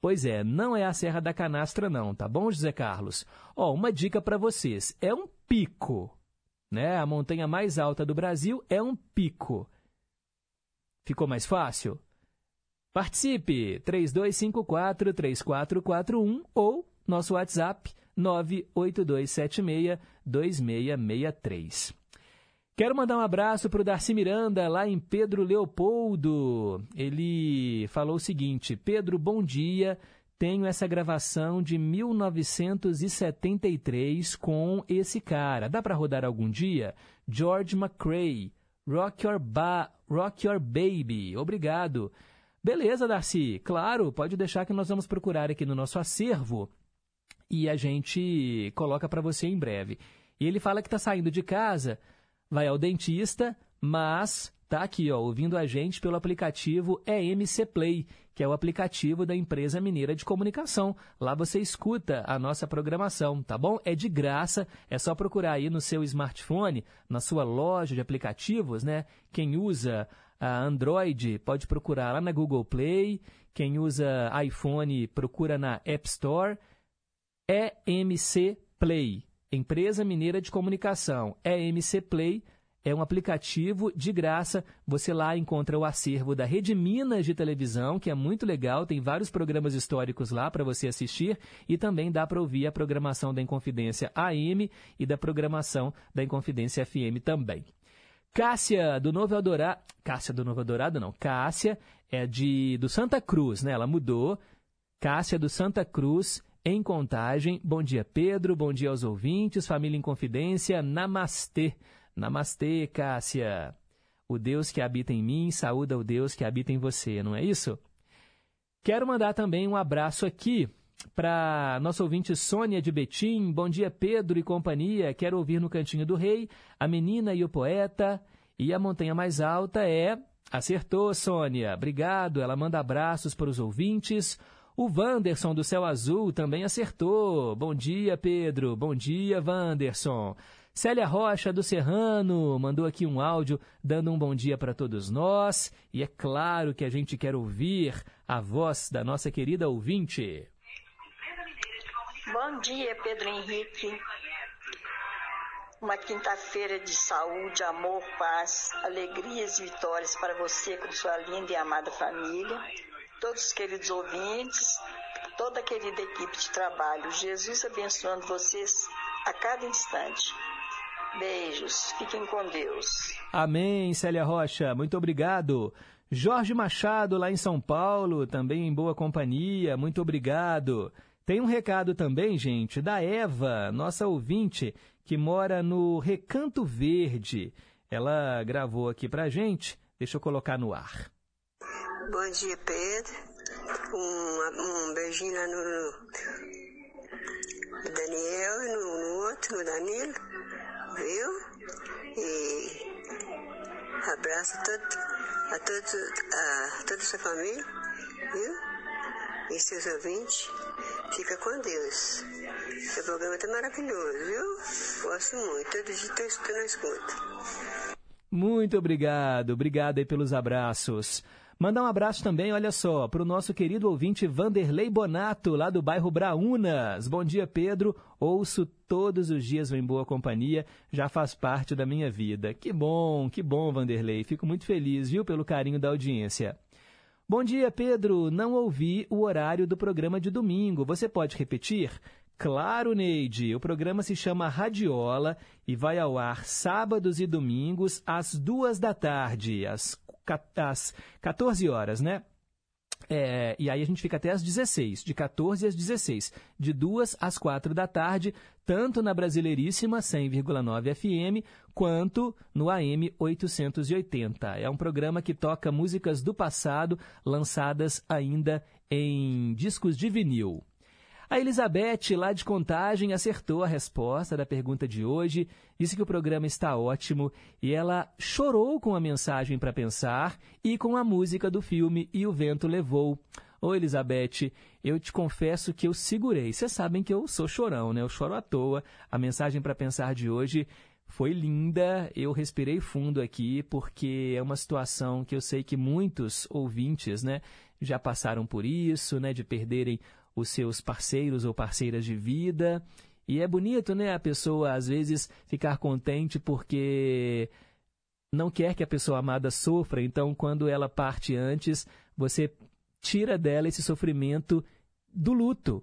Pois é, não é a Serra da Canastra não, tá bom, José Carlos? Ó, uma dica para vocês. É um pico, né? A montanha mais alta do Brasil é um pico. Ficou mais fácil? Participe! 3254-3441 ou nosso WhatsApp 98276-2663. Quero mandar um abraço para o Darcy Miranda, lá em Pedro Leopoldo. Ele falou o seguinte: Pedro, bom dia. Tenho essa gravação de 1973 com esse cara. Dá para rodar algum dia? George McRae, Rock Your, ba Rock Your Baby. Obrigado. Beleza, Darcy. Claro, pode deixar que nós vamos procurar aqui no nosso acervo e a gente coloca para você em breve. E ele fala que está saindo de casa, vai ao dentista, mas tá aqui, ó, ouvindo a gente pelo aplicativo EMC Play, que é o aplicativo da empresa mineira de comunicação. Lá você escuta a nossa programação, tá bom? É de graça, é só procurar aí no seu smartphone, na sua loja de aplicativos, né? Quem usa a Android pode procurar lá na Google Play, quem usa iPhone procura na App Store. EMC Play, Empresa Mineira de Comunicação. EMC Play é um aplicativo de graça. Você lá encontra o acervo da Rede Minas de televisão, que é muito legal, tem vários programas históricos lá para você assistir e também dá para ouvir a programação da Inconfidência AM e da programação da Inconfidência FM também. Cássia do Novo Eldorado, Cássia do Novo Eldorado não, Cássia é de do Santa Cruz, né? Ela mudou. Cássia do Santa Cruz em Contagem. Bom dia, Pedro. Bom dia aos ouvintes. Família em Confidência. Namastê. Namastê, Cássia. O Deus que habita em mim saúda o Deus que habita em você, não é isso? Quero mandar também um abraço aqui para nosso ouvinte Sônia de Betim. Bom dia, Pedro e companhia. Quero ouvir no Cantinho do Rei a menina e o poeta. E a montanha mais alta é. Acertou, Sônia. Obrigado. Ela manda abraços para os ouvintes. O Wanderson do Céu Azul também acertou. Bom dia, Pedro. Bom dia, Wanderson. Célia Rocha do Serrano mandou aqui um áudio dando um bom dia para todos nós. E é claro que a gente quer ouvir a voz da nossa querida ouvinte. Bom dia, Pedro Henrique. Uma quinta-feira de saúde, amor, paz, alegrias e vitórias para você com sua linda e amada família, todos os queridos ouvintes, toda a querida equipe de trabalho. Jesus abençoando vocês a cada instante. Beijos, fiquem com Deus. Amém, Célia Rocha. Muito obrigado. Jorge Machado, lá em São Paulo, também em boa companhia. Muito obrigado. Tem um recado também, gente, da Eva, nossa ouvinte, que mora no Recanto Verde. Ela gravou aqui pra gente. Deixa eu colocar no ar. Bom dia, Pedro. Um, um beijinho lá no, no Daniel e no, no outro, no Danilo, viu? E abraço a, todo, a, todos, a toda a sua família, viu? E seus ouvintes. Fica com Deus. Seu programa tá maravilhoso, viu? Gosto muito. Todo dia estou escutando a escuta. Muito obrigado, obrigado aí pelos abraços. Mandar um abraço também, olha só, para o nosso querido ouvinte Vanderlei Bonato, lá do bairro Braunas. Bom dia, Pedro. Ouço todos os dias em boa companhia, já faz parte da minha vida. Que bom, que bom, Vanderlei. Fico muito feliz, viu, pelo carinho da audiência. Bom dia, Pedro. Não ouvi o horário do programa de domingo. Você pode repetir? Claro, Neide. O programa se chama Radiola e vai ao ar sábados e domingos às duas da tarde, às, às 14 horas, né? É, e aí a gente fica até às 16, de 14 às 16, de 2 às 4 da tarde, tanto na Brasileiríssima 100,9 FM, quanto no AM 880. É um programa que toca músicas do passado, lançadas ainda em discos de vinil. A Elizabeth, lá de Contagem, acertou a resposta da pergunta de hoje, disse que o programa está ótimo e ela chorou com a mensagem para pensar e com a música do filme E o Vento Levou. Ô Elizabeth, eu te confesso que eu segurei. Vocês sabem que eu sou chorão, né? Eu choro à toa. A mensagem para pensar de hoje foi linda. Eu respirei fundo aqui porque é uma situação que eu sei que muitos ouvintes, né, já passaram por isso, né, de perderem os seus parceiros ou parceiras de vida. E é bonito, né, a pessoa às vezes ficar contente porque não quer que a pessoa amada sofra, então quando ela parte antes, você tira dela esse sofrimento do luto.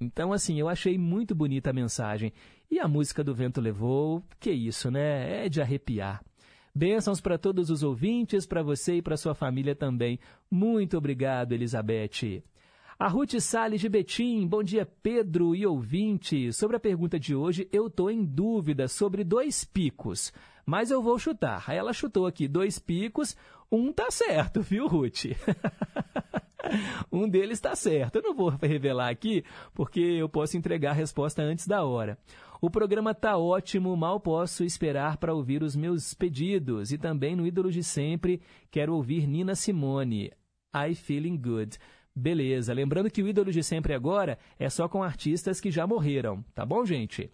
Então, assim, eu achei muito bonita a mensagem. E a música do Vento Levou, que isso, né? É de arrepiar. Bênçãos para todos os ouvintes, para você e para sua família também. Muito obrigado, Elizabeth. A Ruth Salles de Betim, bom dia Pedro e ouvinte. Sobre a pergunta de hoje, eu estou em dúvida sobre dois picos, mas eu vou chutar. Ela chutou aqui dois picos, Um tá certo, viu, Ruth? um deles está certo. Eu não vou revelar aqui, porque eu posso entregar a resposta antes da hora. O programa tá ótimo, mal posso esperar para ouvir os meus pedidos. E também no Ídolo de Sempre, quero ouvir Nina Simone, I Feeling Good. Beleza, lembrando que o Ídolo de Sempre agora é só com artistas que já morreram, tá bom, gente?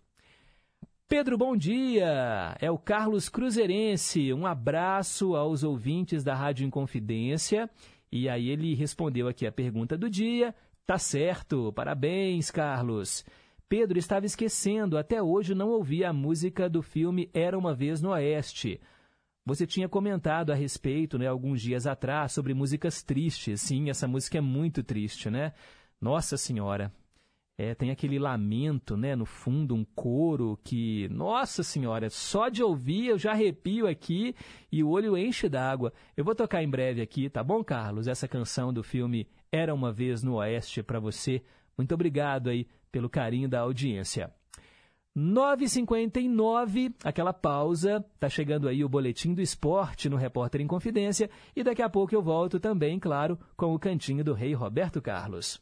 Pedro, bom dia! É o Carlos Cruzeirense. Um abraço aos ouvintes da Rádio Inconfidência. E aí ele respondeu aqui a pergunta do dia. Tá certo, parabéns, Carlos. Pedro estava esquecendo, até hoje não ouvi a música do filme Era uma Vez no Oeste. Você tinha comentado a respeito, né, alguns dias atrás, sobre músicas tristes. Sim, essa música é muito triste, né? Nossa Senhora. É, tem aquele lamento, né, no fundo, um coro que, nossa senhora, só de ouvir eu já arrepio aqui e o olho enche d'água. Eu vou tocar em breve aqui, tá bom, Carlos? Essa canção do filme Era uma vez no Oeste para você. Muito obrigado aí pelo carinho da audiência. 9h59, aquela pausa. Tá chegando aí o boletim do esporte no Repórter em Confidência. E daqui a pouco eu volto também, claro, com o cantinho do rei Roberto Carlos.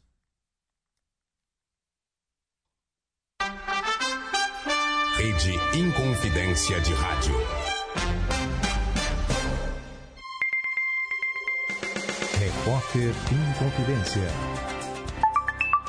Rede Inconfidência de Rádio. Repórter Inconfidência.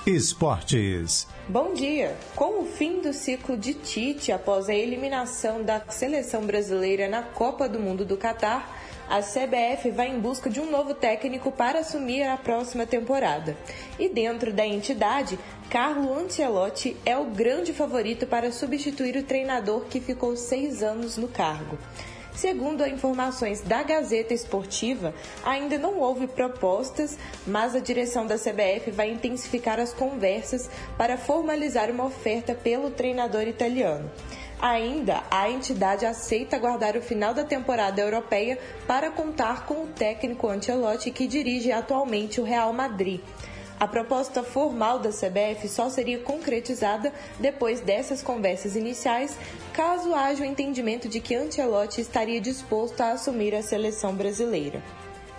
Esportes. Bom dia! Com o fim do ciclo de Tite após a eliminação da seleção brasileira na Copa do Mundo do Catar, a CBF vai em busca de um novo técnico para assumir a próxima temporada. E dentro da entidade, Carlo Ancelotti é o grande favorito para substituir o treinador que ficou seis anos no cargo. Segundo informações da Gazeta Esportiva, ainda não houve propostas, mas a direção da CBF vai intensificar as conversas para formalizar uma oferta pelo treinador italiano. Ainda, a entidade aceita aguardar o final da temporada europeia para contar com o técnico Ancelotti que dirige atualmente o Real Madrid. A proposta formal da CBF só seria concretizada depois dessas conversas iniciais, caso haja o entendimento de que Ancelotti estaria disposto a assumir a seleção brasileira.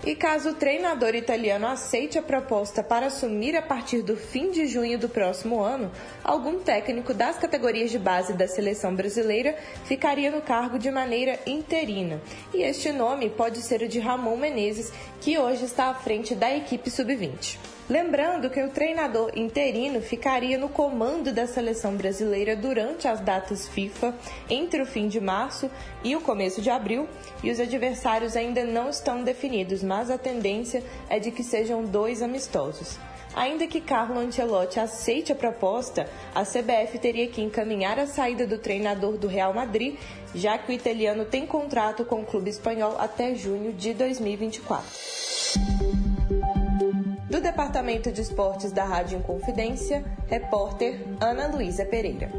E caso o treinador italiano aceite a proposta para assumir a partir do fim de junho do próximo ano, algum técnico das categorias de base da seleção brasileira ficaria no cargo de maneira interina. E este nome pode ser o de Ramon Menezes, que hoje está à frente da equipe sub-20. Lembrando que o treinador interino ficaria no comando da seleção brasileira durante as datas FIFA entre o fim de março e o começo de abril, e os adversários ainda não estão definidos, mas a tendência é de que sejam dois amistosos. Ainda que Carlo Ancelotti aceite a proposta, a CBF teria que encaminhar a saída do treinador do Real Madrid, já que o italiano tem contrato com o clube espanhol até junho de 2024. Do Departamento de Esportes da Rádio Inconfidência, repórter Ana Luísa Pereira.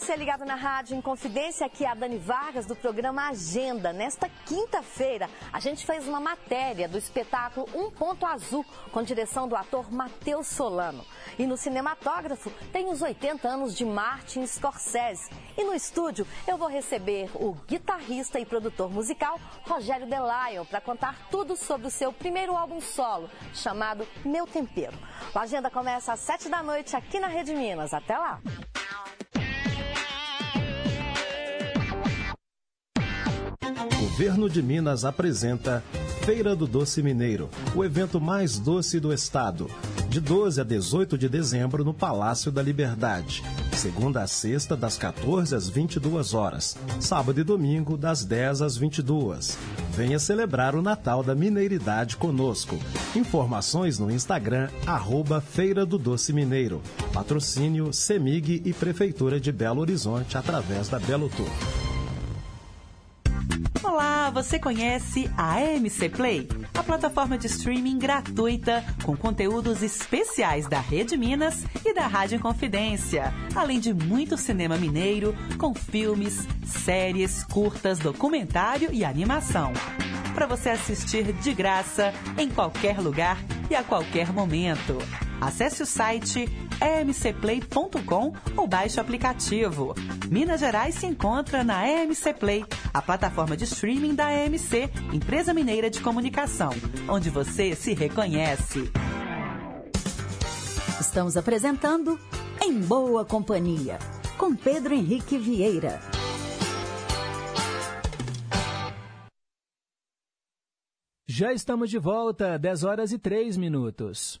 Você ligado na Rádio Inconfidência, aqui é a Dani Vargas do programa Agenda. Nesta quinta-feira, a gente fez uma matéria do espetáculo Um Ponto Azul, com direção do ator Matheus Solano. E no cinematógrafo tem os 80 anos de Martin Scorsese. E no estúdio eu vou receber o guitarrista e produtor musical Rogério Delayon para contar tudo sobre o seu primeiro álbum solo, chamado Meu Tempero. O Agenda começa às 7 da noite aqui na Rede Minas. Até lá! Governo de Minas apresenta Feira do Doce Mineiro, o evento mais doce do estado. De 12 a 18 de dezembro no Palácio da Liberdade. Segunda a sexta, das 14 às 22 horas. Sábado e domingo, das 10 às 22. Venha celebrar o Natal da Mineiridade conosco. Informações no Instagram, arroba Feira do Doce Mineiro. Patrocínio Semig e Prefeitura de Belo Horizonte através da Belo Tour. Olá, você conhece a MC Play? A plataforma de streaming gratuita com conteúdos especiais da Rede Minas e da Rádio Confidência, além de muito cinema mineiro com filmes, séries, curtas, documentário e animação. Para você assistir de graça em qualquer lugar e a qualquer momento. Acesse o site emcplay.com ou baixe o aplicativo. Minas Gerais se encontra na EMC Play, a plataforma de streaming da EMC, Empresa Mineira de Comunicação, onde você se reconhece. Estamos apresentando Em Boa Companhia, com Pedro Henrique Vieira. Já estamos de volta, 10 horas e 3 minutos.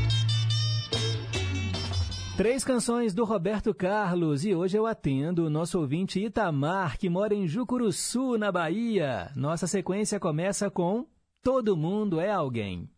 Três canções do Roberto Carlos e hoje eu atendo o nosso ouvinte Itamar, que mora em Jucuruçu, na Bahia. Nossa sequência começa com Todo Mundo é Alguém.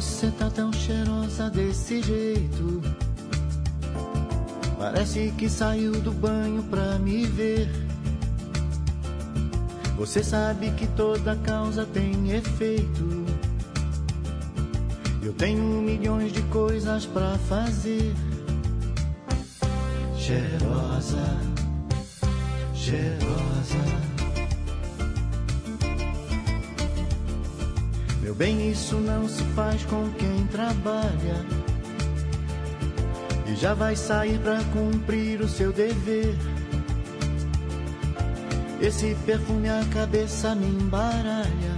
Você tá tão cheirosa desse jeito? Parece que saiu do banho pra me ver. Você sabe que toda causa tem efeito. Eu tenho milhões de coisas pra fazer. Cheirosa, cheirosa. Meu bem, isso não se faz com quem trabalha. E já vai sair pra cumprir o seu dever. Esse perfume a cabeça me embaralha.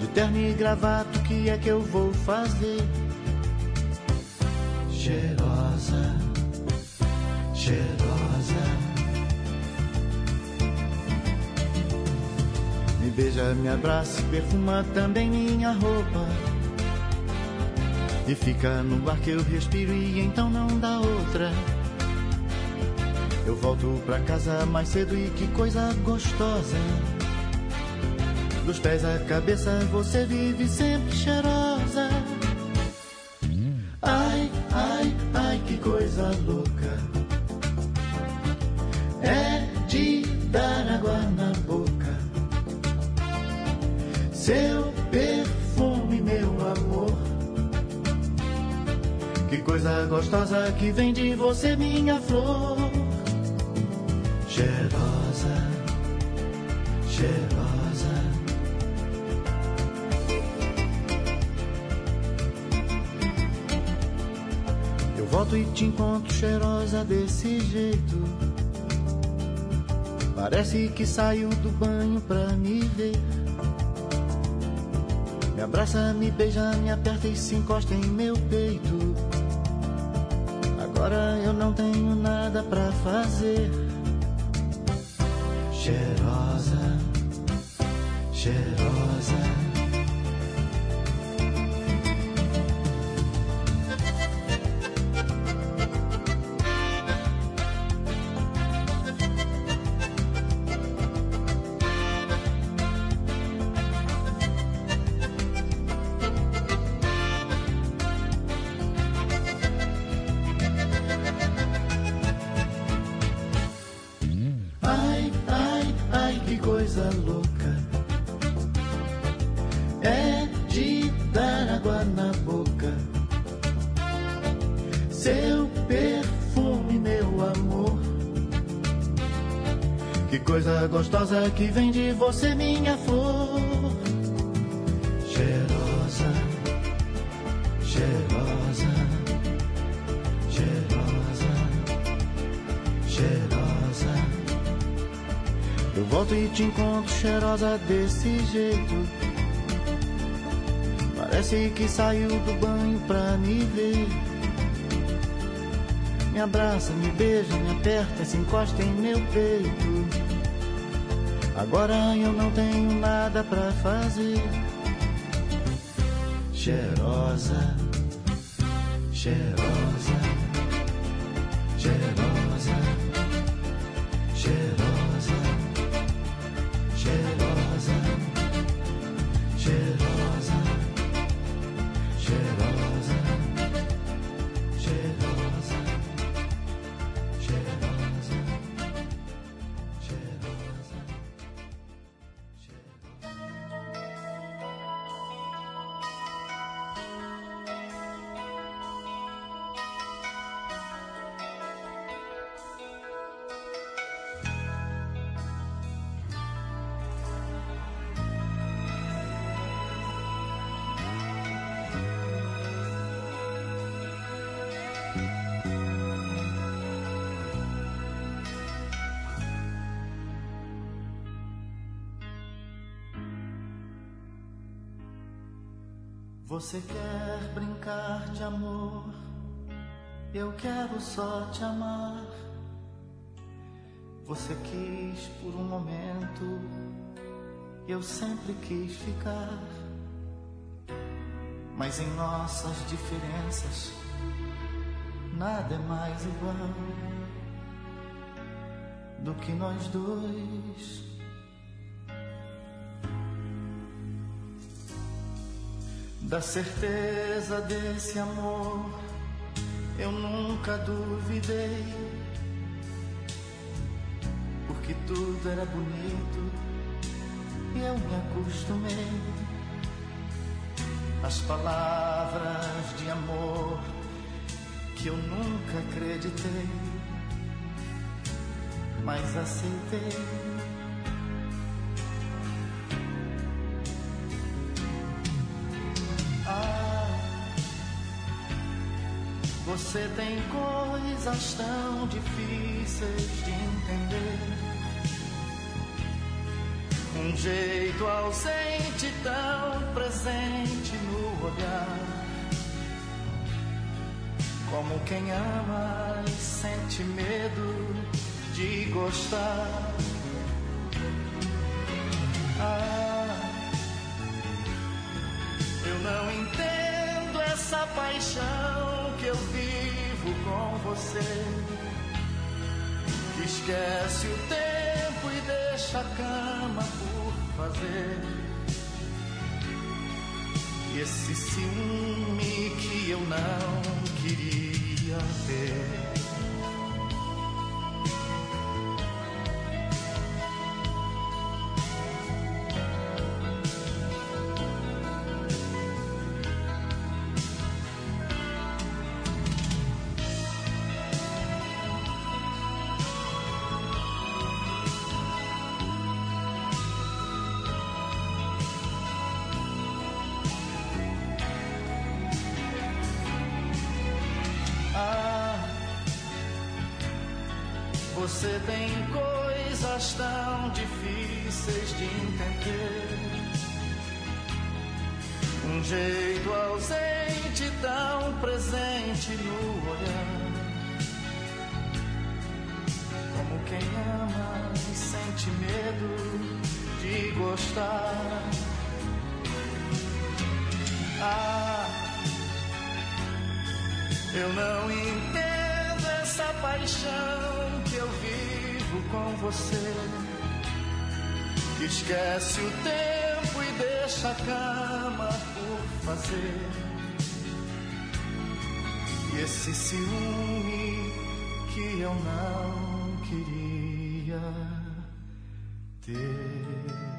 De terno e gravata, o que é que eu vou fazer? Cheirosa, cheirosa. Beija, me abraça perfuma também minha roupa. E fica no ar que eu respiro e então não dá outra. Eu volto pra casa mais cedo e que coisa gostosa. Dos pés à cabeça você vive sempre cheirosa. Ai, ai, ai, que coisa louca. Seu perfume, meu amor. Que coisa gostosa que vem de você, minha flor. Cheirosa, cheirosa. Eu volto e te encontro cheirosa desse jeito. Parece que saiu do banho pra me ver. Abraça, me beija, me aperta e se encosta em meu peito. Agora eu não tenho nada pra fazer. Cheirosa, cheirosa. Que vem de você, minha flor. Cheirosa, cheirosa, cheirosa, cheirosa. Eu volto e te encontro cheirosa desse jeito. Parece que saiu do banho pra me ver. Me abraça, me beija, me aperta, se encosta em meu peito. Agora eu não tenho nada pra fazer. Cheirosa, cheirosa, Você quer brincar de amor, eu quero só te amar. Você quis por um momento, eu sempre quis ficar. Mas em nossas diferenças, nada é mais igual do que nós dois. Da certeza desse amor, eu nunca duvidei. Porque tudo era bonito e eu me acostumei. As palavras de amor que eu nunca acreditei, mas aceitei. Você tem coisas tão difíceis de entender. Um jeito ausente, tão presente no olhar. Como quem ama e sente medo de gostar. Ah, eu não entendo essa paixão com você. Que esquece o tempo e deixa a cama por fazer. E esse ciúme que eu não queria ter. Tão difíceis de entender. Um jeito ausente, tão presente no olhar. Como quem ama e sente medo de gostar. Ah, eu não entendo essa paixão que eu vivo com você. Que esquece o tempo e deixa a cama por fazer. E esse ciúme que eu não queria ter.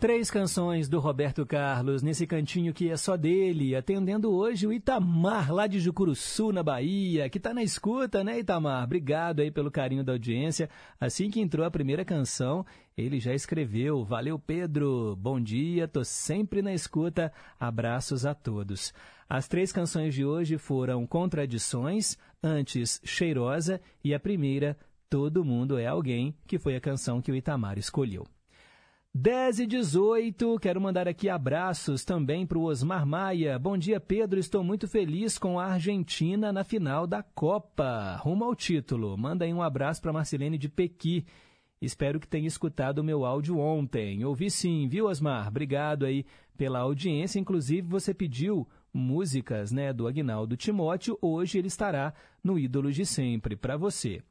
Três canções do Roberto Carlos nesse cantinho que é só dele, atendendo hoje o Itamar, lá de Jucuruçu, na Bahia, que tá na escuta, né, Itamar? Obrigado aí pelo carinho da audiência. Assim que entrou a primeira canção, ele já escreveu: Valeu, Pedro, bom dia, tô sempre na escuta, abraços a todos. As três canções de hoje foram Contradições, antes Cheirosa e a primeira, Todo Mundo é Alguém, que foi a canção que o Itamar escolheu. 10 e 18, quero mandar aqui abraços também para o Osmar Maia. Bom dia, Pedro. Estou muito feliz com a Argentina na final da Copa. Rumo ao título. Manda aí um abraço para Marcelene de Pequi. Espero que tenha escutado o meu áudio ontem. Ouvi sim, viu, Osmar? Obrigado aí pela audiência. Inclusive, você pediu músicas né, do Agnaldo Timóteo. Hoje ele estará no Ídolos de Sempre para você.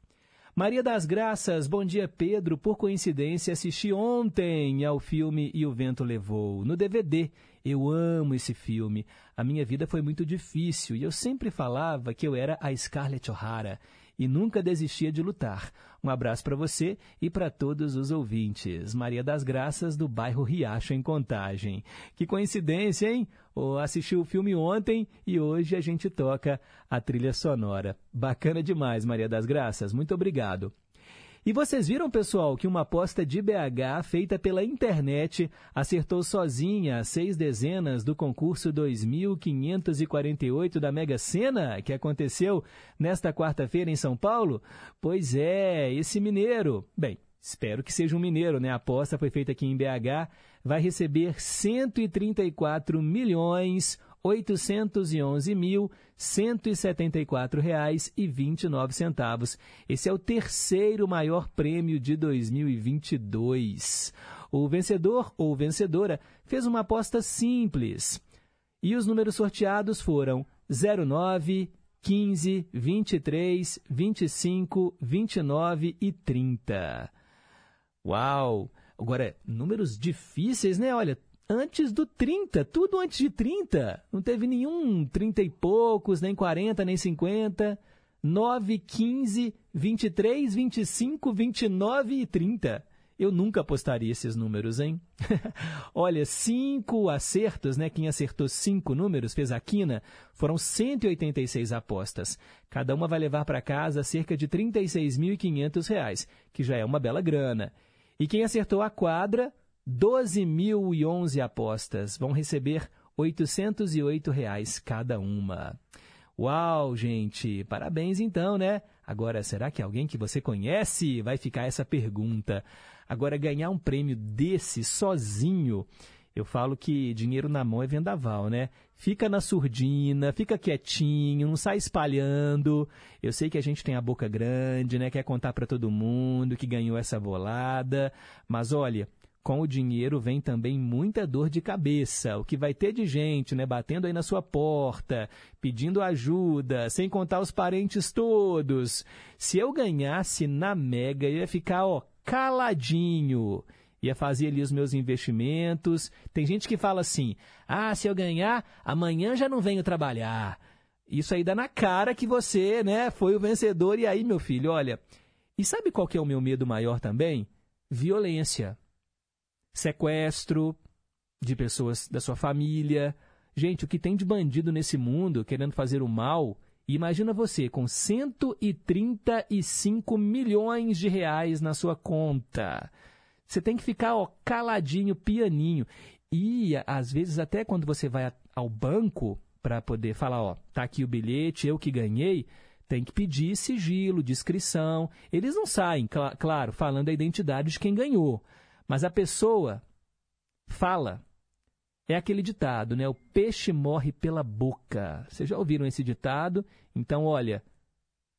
Maria das Graças, bom dia Pedro. Por coincidência, assisti ontem ao filme E o Vento Levou, no DVD. Eu amo esse filme. A minha vida foi muito difícil e eu sempre falava que eu era a Scarlett O'Hara e nunca desistia de lutar. Um abraço para você e para todos os ouvintes. Maria das Graças, do bairro Riacho, em Contagem. Que coincidência, hein? Oh, assistiu o filme ontem e hoje a gente toca a trilha sonora. Bacana demais, Maria das Graças. Muito obrigado. E vocês viram, pessoal, que uma aposta de BH feita pela internet acertou sozinha as seis dezenas do concurso 2548 da Mega Sena, que aconteceu nesta quarta-feira em São Paulo? Pois é, esse mineiro. Bem, espero que seja um mineiro, né? A aposta foi feita aqui em BH. Vai receber 134 milhões 811.174 reais e 29 centavos. Esse é o terceiro maior prêmio de 2022. O vencedor ou vencedora fez uma aposta simples. E os números sorteados foram 09, 15, 23, 25, 29 e 30. Uau! Agora, números difíceis, né? Olha, antes do 30, tudo antes de 30. Não teve nenhum 30 e poucos, nem 40, nem 50. 9, 15, 23, 25, 29 e 30. Eu nunca apostaria esses números, hein? Olha, cinco acertos, né? Quem acertou cinco números, fez a quina, foram 186 apostas. Cada uma vai levar para casa cerca de R$ 36.500, que já é uma bela grana. E quem acertou a quadra, 12.011 apostas. Vão receber 808 reais cada uma. Uau, gente! Parabéns então, né? Agora, será que alguém que você conhece vai ficar essa pergunta? Agora, ganhar um prêmio desse sozinho, eu falo que dinheiro na mão é vendaval, né? Fica na surdina, fica quietinho, não sai espalhando. Eu sei que a gente tem a boca grande, né? Quer contar para todo mundo que ganhou essa bolada, mas olha, com o dinheiro vem também muita dor de cabeça. O que vai ter de gente, né, batendo aí na sua porta, pedindo ajuda, sem contar os parentes todos. Se eu ganhasse na Mega, eu ia ficar, ó, caladinho. Ia fazer ali os meus investimentos. Tem gente que fala assim: "Ah, se eu ganhar, amanhã já não venho trabalhar". Isso aí dá na cara que você, né, foi o vencedor e aí, meu filho, olha. E sabe qual que é o meu medo maior também? Violência sequestro de pessoas da sua família. Gente, o que tem de bandido nesse mundo querendo fazer o mal? Imagina você com 135 milhões de reais na sua conta. Você tem que ficar ó, caladinho, pianinho. E às vezes até quando você vai ao banco para poder falar, ó, tá aqui o bilhete, eu que ganhei, tem que pedir sigilo, descrição. Eles não saem, cl claro, falando a identidade de quem ganhou. Mas a pessoa fala. É aquele ditado, né? O peixe morre pela boca. Vocês já ouviram esse ditado? Então, olha,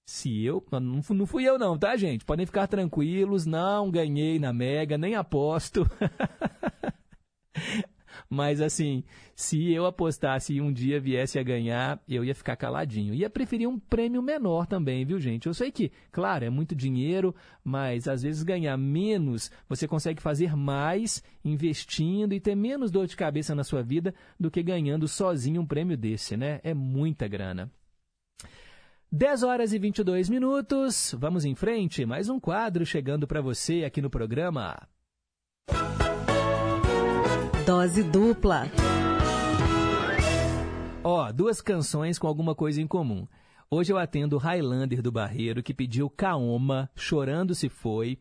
se eu. Não fui eu, não, tá, gente? Podem ficar tranquilos, não ganhei na Mega, nem aposto. Mas assim, se eu apostasse e um dia viesse a ganhar, eu ia ficar caladinho. Ia preferir um prêmio menor também, viu, gente? Eu sei que, claro, é muito dinheiro, mas às vezes ganhar menos, você consegue fazer mais investindo e ter menos dor de cabeça na sua vida do que ganhando sozinho um prêmio desse, né? É muita grana. 10 horas e 22 minutos. Vamos em frente, mais um quadro chegando para você aqui no programa. Dose dupla. Ó, duas canções com alguma coisa em comum. Hoje eu atendo o Highlander do Barreiro, que pediu Kaoma, Chorando Se Foi,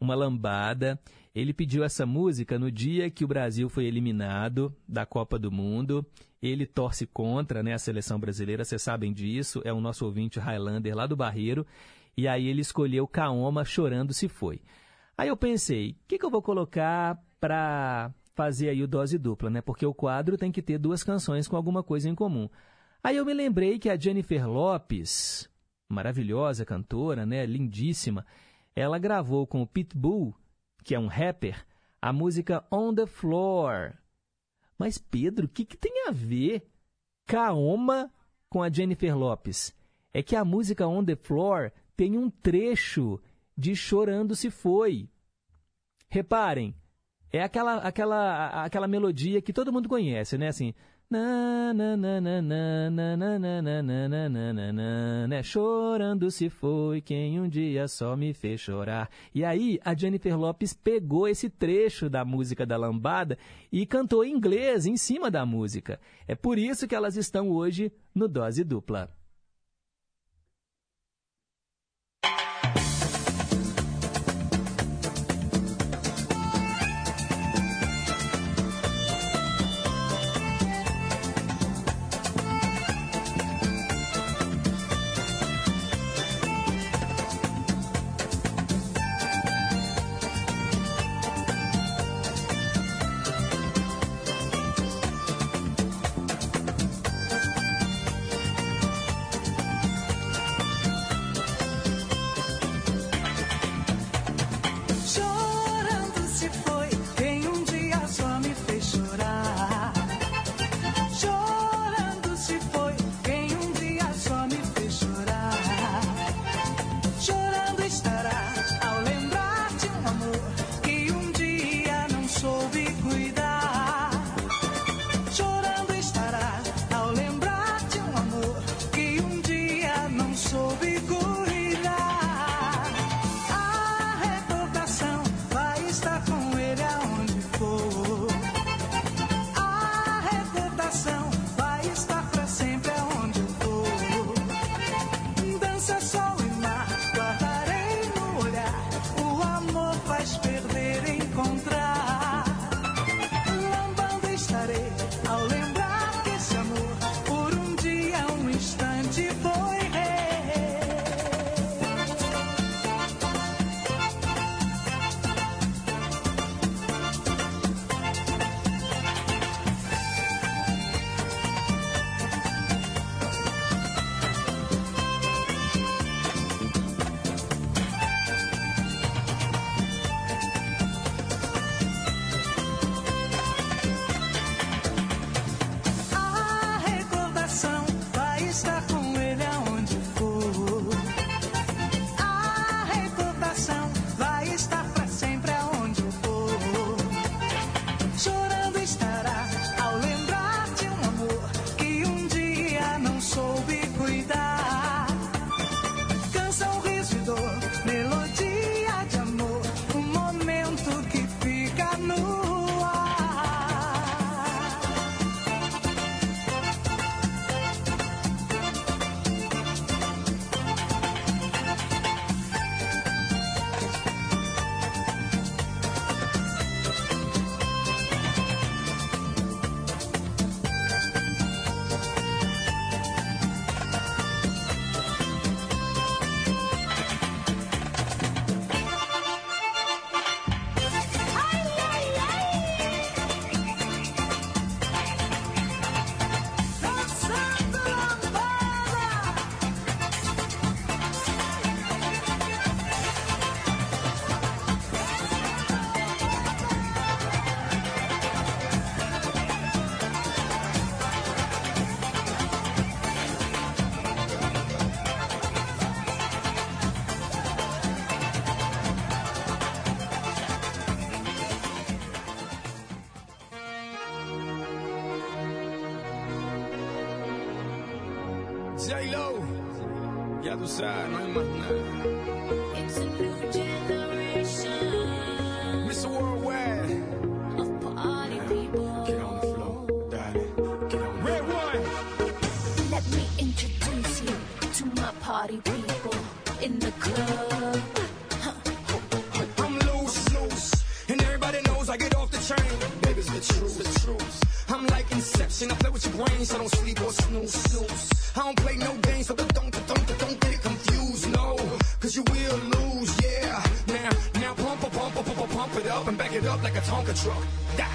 uma lambada. Ele pediu essa música no dia que o Brasil foi eliminado da Copa do Mundo. Ele torce contra né, a seleção brasileira, vocês sabem disso. É o nosso ouvinte Highlander lá do Barreiro. E aí ele escolheu Kaoma, Chorando Se Foi. Aí eu pensei, o que, que eu vou colocar para fazer aí o dose dupla, né? Porque o quadro tem que ter duas canções com alguma coisa em comum. Aí eu me lembrei que a Jennifer Lopes, maravilhosa cantora, né, lindíssima, ela gravou com o Pitbull, que é um rapper, a música On the Floor. Mas Pedro, o que, que tem a ver Kaoma com a Jennifer Lopes? É que a música On the Floor tem um trecho de Chorando Se Foi. Reparem, é aquela, aquela, aquela melodia que todo mundo conhece, né? Assim, né? Chorando se foi quem um dia só me fez chorar. E aí a Jennifer Lopes pegou esse trecho da música da lambada e cantou em inglês em cima da música. É por isso que elas estão hoje no Dose Dupla. no. It's a new generation. Mr. Worldwide. Of party people. Get on the floor, daddy. Get on the Red one. Let me introduce you to my party people in the club. I'm loose, loose, and everybody knows I get off the train. it's the truth, the truth. I'm like Inception. I play with your brains. I don't sleep or snooze, snooze. I don't play no games, the up like a Tonka truck. Die.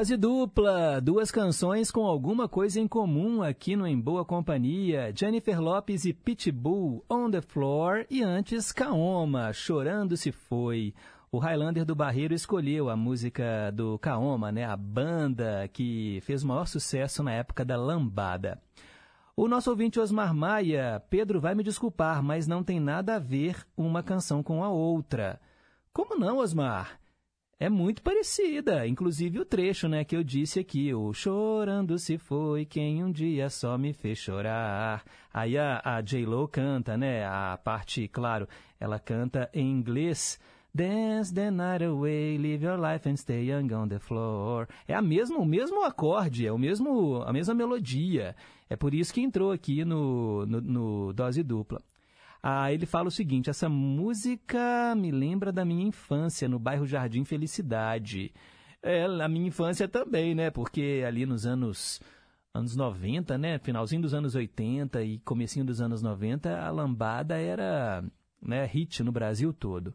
Dose dupla, duas canções com alguma coisa em comum aqui no Em Boa Companhia. Jennifer Lopes e Pitbull, On the Floor, e antes Kaoma, Chorando Se Foi. O Highlander do Barreiro escolheu a música do Kaoma, né, a banda que fez o maior sucesso na época da lambada. O nosso ouvinte Osmar Maia, Pedro vai me desculpar, mas não tem nada a ver uma canção com a outra. Como não, Osmar? É muito parecida, inclusive o trecho, né, que eu disse aqui, o chorando se foi quem um dia só me fez chorar. Aí a, a J-Lo canta, né, a parte, claro, ela canta em inglês, Dance the night away, live your life and stay young on the floor. É a mesma, o mesmo acorde, é o mesmo, a mesma melodia. É por isso que entrou aqui no, no, no dose dupla. Ah, ele fala o seguinte: essa música me lembra da minha infância no bairro Jardim Felicidade. É, a minha infância também, né? Porque ali nos anos anos 90, né? Finalzinho dos anos 80 e comecinho dos anos 90, a lambada era, né, hit no Brasil todo.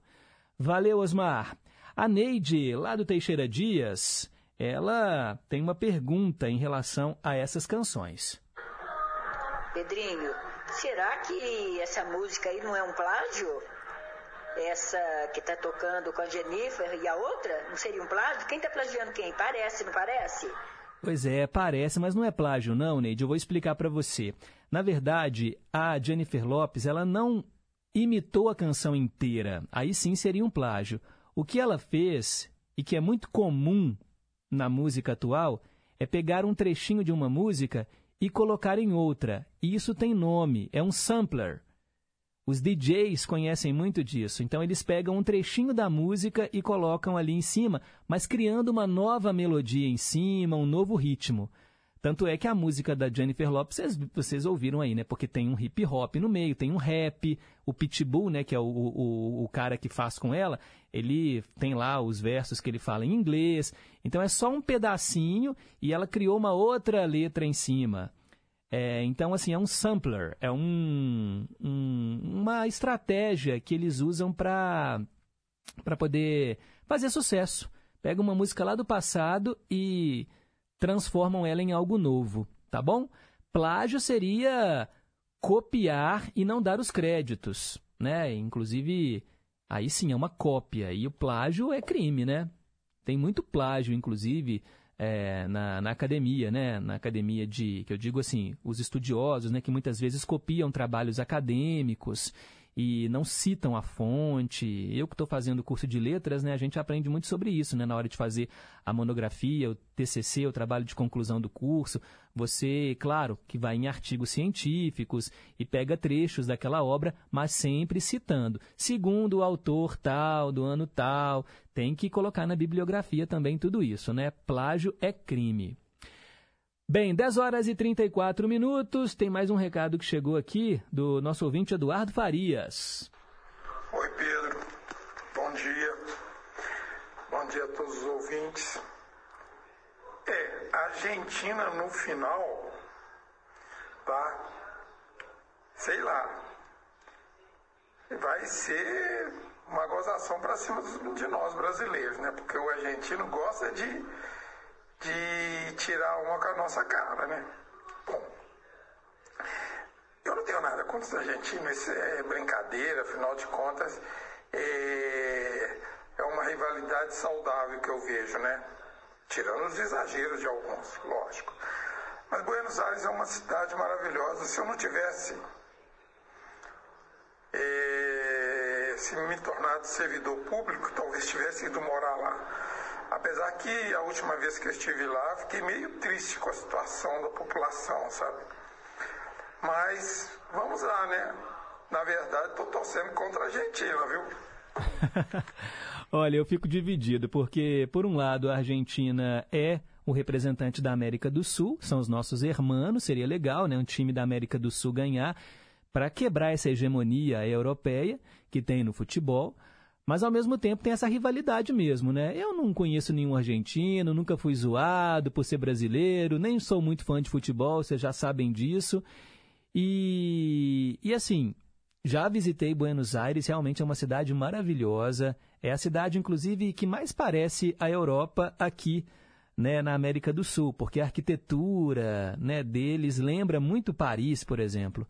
Valeu, Osmar. A Neide, lá do Teixeira Dias, ela tem uma pergunta em relação a essas canções. Pedrinho, será que essa música aí não é um plágio? Essa que tá tocando com a Jennifer e a outra? Não seria um plágio? Quem tá plagiando quem? Parece, não parece? Pois é, parece, mas não é plágio não, Neide. Eu vou explicar para você. Na verdade, a Jennifer Lopes, ela não imitou a canção inteira. Aí sim seria um plágio. O que ela fez, e que é muito comum na música atual, é pegar um trechinho de uma música e colocar em outra. E isso tem nome, é um sampler. Os DJs conhecem muito disso, então eles pegam um trechinho da música e colocam ali em cima, mas criando uma nova melodia em cima, um novo ritmo. Tanto é que a música da Jennifer Lopez, vocês, vocês ouviram aí, né? Porque tem um hip hop no meio, tem um rap, o Pitbull, né? Que é o, o, o cara que faz com ela, ele tem lá os versos que ele fala em inglês. Então é só um pedacinho e ela criou uma outra letra em cima. É, então, assim, é um sampler, é um, um, uma estratégia que eles usam para poder fazer sucesso. Pega uma música lá do passado e transformam ela em algo novo, tá bom? Plágio seria copiar e não dar os créditos, né? Inclusive, aí sim é uma cópia e o plágio é crime, né? Tem muito plágio, inclusive, é, na, na academia, né? Na academia de, que eu digo assim, os estudiosos, né? Que muitas vezes copiam trabalhos acadêmicos e não citam a fonte. Eu que estou fazendo curso de letras, né, a gente aprende muito sobre isso, né, na hora de fazer a monografia, o TCC, o trabalho de conclusão do curso. Você, claro, que vai em artigos científicos e pega trechos daquela obra, mas sempre citando. Segundo o autor tal, do ano tal, tem que colocar na bibliografia também tudo isso, né? Plágio é crime. Bem, 10 horas e 34 minutos. Tem mais um recado que chegou aqui do nosso ouvinte Eduardo Farias. Oi, Pedro. Bom dia. Bom dia a todos os ouvintes. É, a Argentina no final, tá? Sei lá. Vai ser uma gozação para cima de nós brasileiros, né? Porque o argentino gosta de de tirar uma com a nossa cara, né? Bom, eu não tenho nada contra os argentinos, isso é brincadeira, afinal de contas, é, é uma rivalidade saudável que eu vejo, né? Tirando os exageros de alguns, lógico. Mas Buenos Aires é uma cidade maravilhosa. Se eu não tivesse é, se me tornado servidor público, talvez tivesse ido morar lá. Apesar que a última vez que eu estive lá, fiquei meio triste com a situação da população, sabe? Mas vamos lá, né? Na verdade, estou torcendo contra a Argentina, viu? Olha, eu fico dividido, porque, por um lado, a Argentina é o representante da América do Sul, são os nossos hermanos, seria legal, né? Um time da América do Sul ganhar para quebrar essa hegemonia europeia que tem no futebol. Mas ao mesmo tempo tem essa rivalidade mesmo, né? Eu não conheço nenhum argentino, nunca fui zoado por ser brasileiro, nem sou muito fã de futebol, vocês já sabem disso. E, e assim, já visitei Buenos Aires, realmente é uma cidade maravilhosa. É a cidade, inclusive, que mais parece a Europa aqui, né, na América do Sul, porque a arquitetura né, deles lembra muito Paris, por exemplo.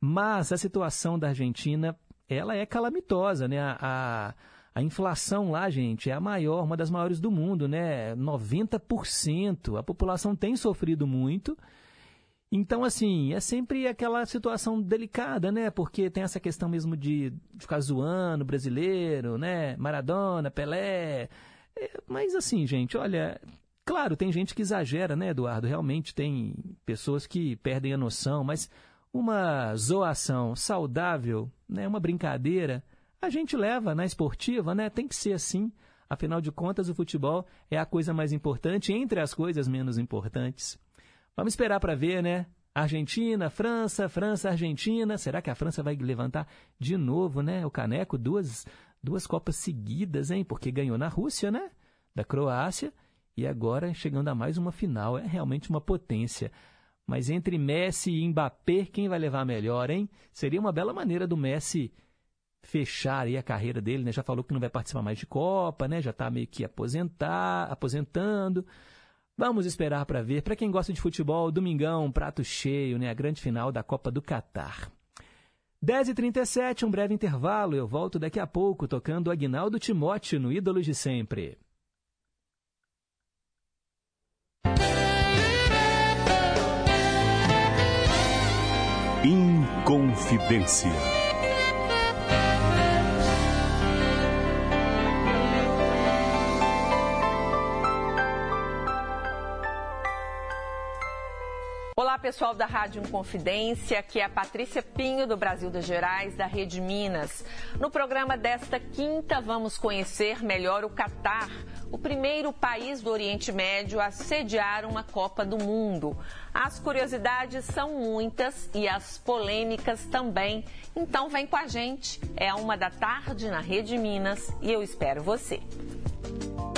Mas a situação da Argentina ela é calamitosa, né? A, a, a, inflação lá, gente, é a maior, uma das maiores do mundo, né? 90%. A população tem sofrido muito. Então, assim, é sempre aquela situação delicada, né? Porque tem essa questão mesmo de ficar zoando brasileiro, né? Maradona, Pelé. É, mas, assim, gente, olha, claro, tem gente que exagera, né, Eduardo? Realmente tem pessoas que perdem a noção, mas uma zoação saudável, né, uma brincadeira, a gente leva na esportiva, né? Tem que ser assim. Afinal de contas, o futebol é a coisa mais importante entre as coisas menos importantes. Vamos esperar para ver, né? Argentina, França, França, Argentina. Será que a França vai levantar de novo, né? O caneco, duas, duas Copas seguidas, hein? Porque ganhou na Rússia, né? Da Croácia. E agora chegando a mais uma final. É realmente uma potência. Mas entre Messi e Mbappé, quem vai levar melhor, hein? Seria uma bela maneira do Messi fechar aí a carreira dele, né? Já falou que não vai participar mais de Copa, né? Já está meio que aposentar, aposentando. Vamos esperar para ver. Para quem gosta de futebol, domingão, prato cheio, né? A grande final da Copa do Catar. 10h37, um breve intervalo. Eu volto daqui a pouco tocando Agnaldo Timóteo no Ídolos de Sempre. Inconfidência. Olá, pessoal da Rádio Inconfidência, aqui é a Patrícia Pinho, do Brasil das Gerais, da Rede Minas. No programa desta quinta, vamos conhecer melhor o Catar, o primeiro país do Oriente Médio a sediar uma Copa do Mundo. As curiosidades são muitas e as polêmicas também. Então vem com a gente. É uma da tarde na Rede Minas e eu espero você. É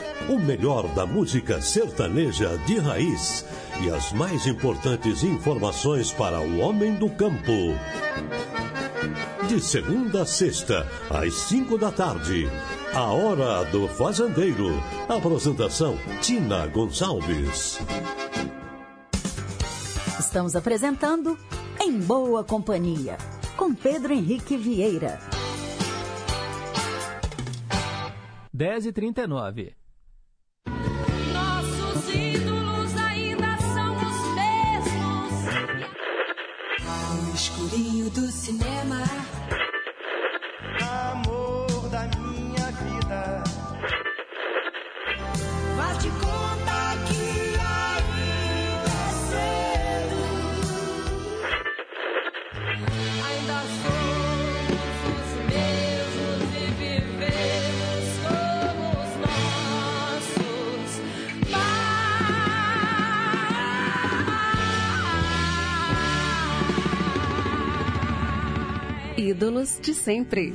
O melhor da música sertaneja de raiz e as mais importantes informações para o homem do campo. De segunda a sexta, às cinco da tarde. A Hora do Fazendeiro. Apresentação: Tina Gonçalves. Estamos apresentando Em Boa Companhia, com Pedro Henrique Vieira. 10 e 39 do cinema. Ídolos de sempre.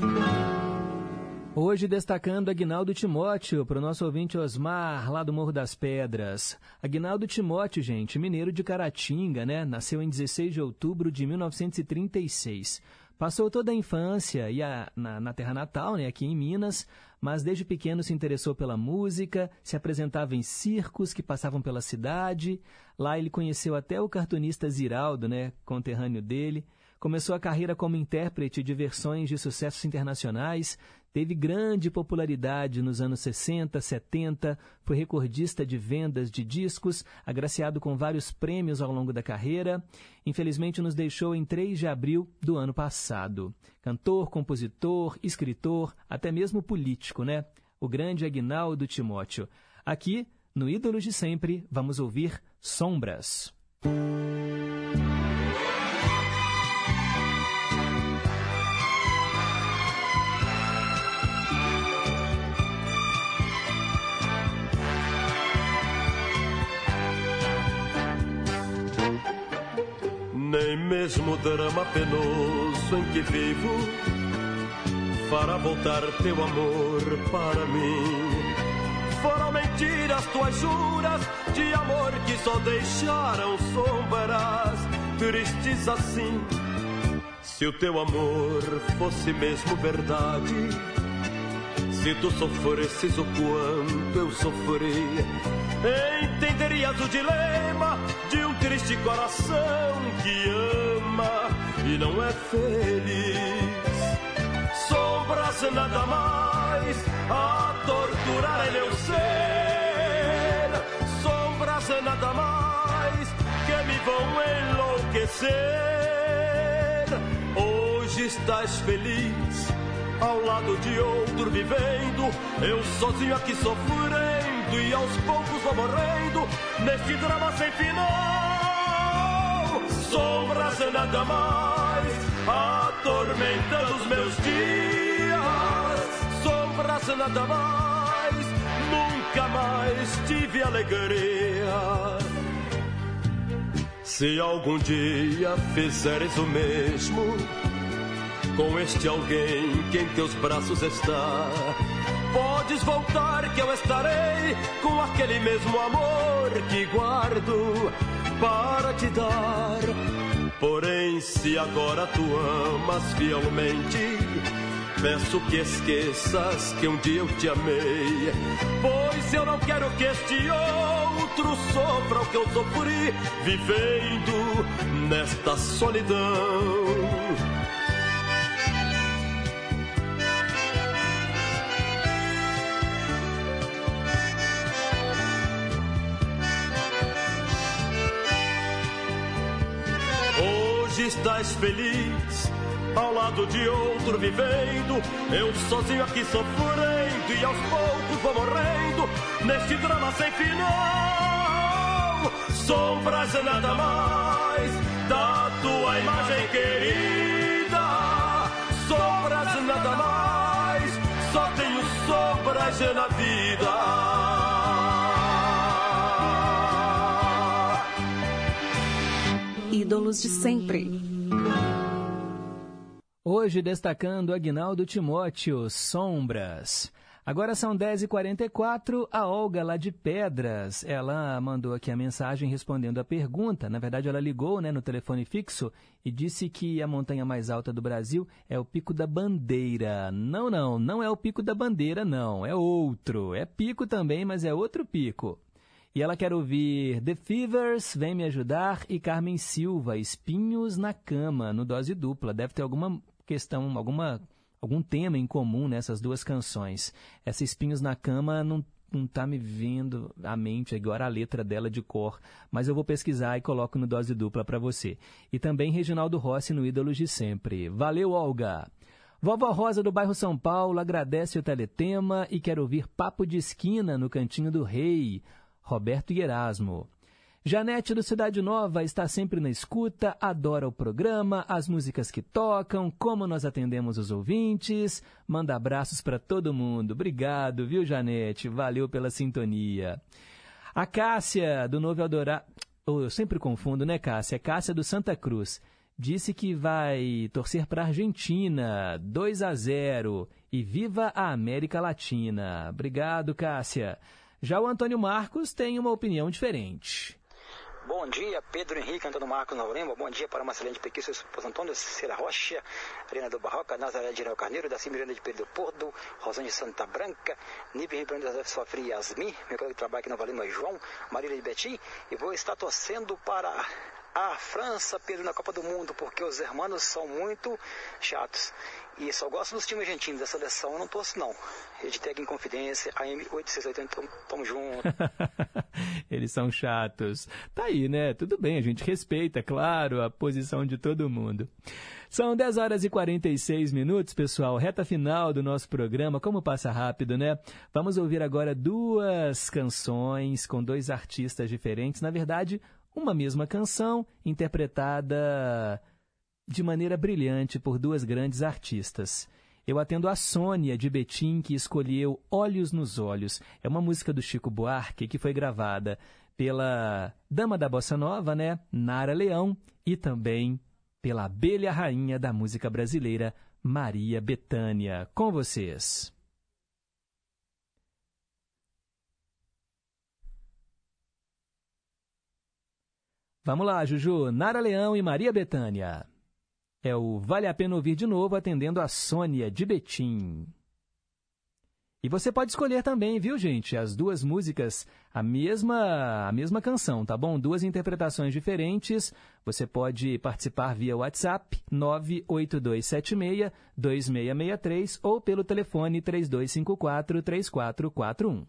Hoje destacando Aguinaldo Timóteo, para o nosso ouvinte Osmar, lá do Morro das Pedras. Aguinaldo Timóteo, gente, mineiro de Caratinga, né? Nasceu em 16 de outubro de 1936. Passou toda a infância e a, na, na terra natal, né, aqui em Minas, mas desde pequeno se interessou pela música, se apresentava em circos que passavam pela cidade. Lá ele conheceu até o cartunista Ziraldo, né, conterrâneo dele. Começou a carreira como intérprete de versões de sucessos internacionais, teve grande popularidade nos anos 60, 70, foi recordista de vendas de discos, agraciado com vários prêmios ao longo da carreira. Infelizmente nos deixou em 3 de abril do ano passado. Cantor, compositor, escritor, até mesmo político, né? O grande Aguinaldo Timóteo. Aqui, no Ídolos de Sempre, vamos ouvir Sombras. Nem mesmo drama penoso em que vivo fará voltar teu amor para mim. Foram mentiras tuas juras de amor que só deixaram sombras tristes assim. Se o teu amor fosse mesmo verdade, se tu sofresses o quanto eu sofri, entenderias o dilema de um triste coração que ama e não é feliz. Sombras nada mais a torturar meu ser. Sombras nada mais que me vão enlouquecer. Hoje estás feliz ao lado de outro vivendo, eu sozinho aqui sofrendo e aos poucos vou morrendo neste drama sem final. Sombras nada mais atormentando os meus dias. Sombras nada mais, nunca mais tive alegria. Se algum dia fizeres o mesmo com este alguém que em teus braços está, podes voltar que eu estarei com aquele mesmo amor que guardo para te dar. Porém, se agora tu amas fielmente, peço que esqueças que um dia eu te amei. Pois eu não quero que este outro sofra o que eu sofri, vivendo nesta solidão. Estás feliz ao lado de outro vivendo, eu sozinho aqui sofrendo e aos poucos vou morrendo neste drama sem final. Sombras nada mais da tua imagem querida. Sombras nada mais, só tenho sombras na vida. Ídolos de sempre. Hoje destacando Agnaldo Timóteo, Sombras. Agora são 10h44, a Olga lá de Pedras, ela mandou aqui a mensagem respondendo a pergunta. Na verdade, ela ligou né, no telefone fixo e disse que a montanha mais alta do Brasil é o Pico da Bandeira. Não, não, não é o Pico da Bandeira, não, é outro. É pico também, mas é outro pico. E ela quer ouvir The Fevers, Vem Me Ajudar, e Carmen Silva, Espinhos na Cama, no dose dupla. Deve ter alguma questão, alguma, algum tema em comum nessas duas canções. Essa Espinhos na Cama não não está me vindo à mente agora a letra dela de cor, mas eu vou pesquisar e coloco no dose dupla para você. E também Reginaldo Rossi no Ídolos de Sempre. Valeu, Olga! Vovó Rosa do bairro São Paulo agradece o teletema e quer ouvir Papo de Esquina no Cantinho do Rei. Roberto e Erasmo. Janete do Cidade Nova está sempre na escuta, adora o programa, as músicas que tocam, como nós atendemos os ouvintes. Manda abraços para todo mundo. Obrigado, viu, Janete? Valeu pela sintonia. A Cássia do Novo Eldorado. Oh, eu sempre confundo, né, Cássia? Cássia do Santa Cruz. Disse que vai torcer para a Argentina, 2 a 0 e viva a América Latina. Obrigado, Cássia. Já o Antônio Marcos tem uma opinião diferente. Bom dia, Pedro Henrique, Antônio Marcos Naurema. Bom dia para Marcelene Pequi, seu esposo Antônio Cera Rocha, Arena do Barroca, Nazaré de Irão Carneiro, da Miranda de Pedro Porto, Rosane Santa Branca, Nível Ribeirão da Sofri Yasmin, meu colega que trabalha aqui na Valima João, Marília de Betim, e vou estar torcendo para a França, Pedro, na Copa do Mundo, porque os hermanos são muito chatos. E só gosto dos times argentinos, da seleção eu não torço não. Edtec em Confidência, AM8680, tamo, tamo junto. Eles são chatos. Tá aí, né? Tudo bem, a gente respeita, claro, a posição de todo mundo. São 10 horas e 46 minutos, pessoal. Reta final do nosso programa. Como passa rápido, né? Vamos ouvir agora duas canções com dois artistas diferentes. Na verdade, uma mesma canção interpretada de maneira brilhante por duas grandes artistas. Eu atendo a Sônia de Betim, que escolheu Olhos nos Olhos. É uma música do Chico Buarque que foi gravada pela dama da bossa nova, né, Nara Leão, e também pela abelha rainha da música brasileira, Maria Bethânia. Com vocês. Vamos lá, Juju. Nara Leão e Maria Bethânia. É o Vale a Pena Ouvir de Novo, atendendo a Sônia de Betim. E você pode escolher também, viu, gente? As duas músicas, a mesma, a mesma canção, tá bom? Duas interpretações diferentes. Você pode participar via WhatsApp 98276-2663 ou pelo telefone 3254-3441. Quando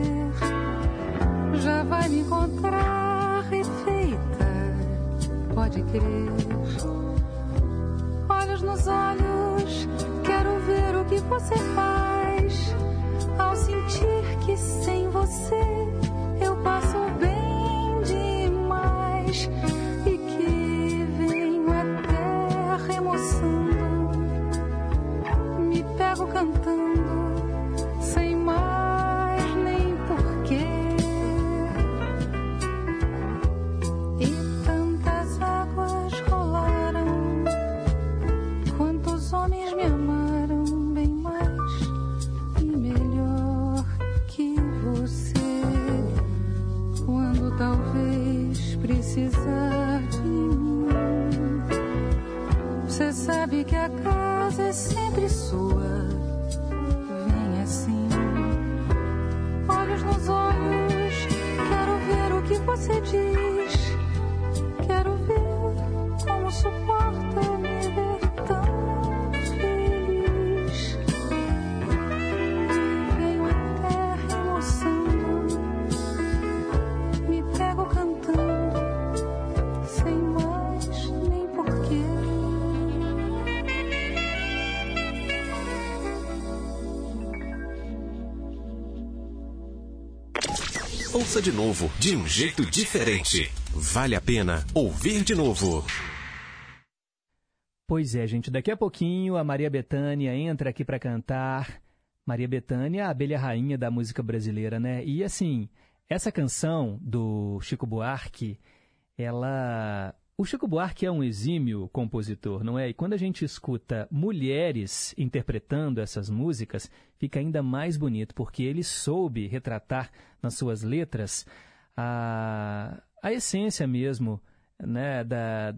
vai me encontrar refeita, pode crer. Olhos nos olhos, quero ver o que você faz. Ao sentir que sem você eu passo bem demais. E que venho até remoçando, me pego cantando a casa é sempre sua. Vem assim, olhos nos olhos, quero ver o que você diz. Ouça de novo, de um jeito diferente. Vale a pena ouvir de novo. Pois é, gente, daqui a pouquinho a Maria Bethânia entra aqui para cantar. Maria Bethânia, a abelha rainha da música brasileira, né? E assim, essa canção do Chico Buarque, ela. O Chico Buarque é um exímio compositor, não é? E quando a gente escuta mulheres interpretando essas músicas, fica ainda mais bonito, porque ele soube retratar nas suas letras a, a essência mesmo né, da,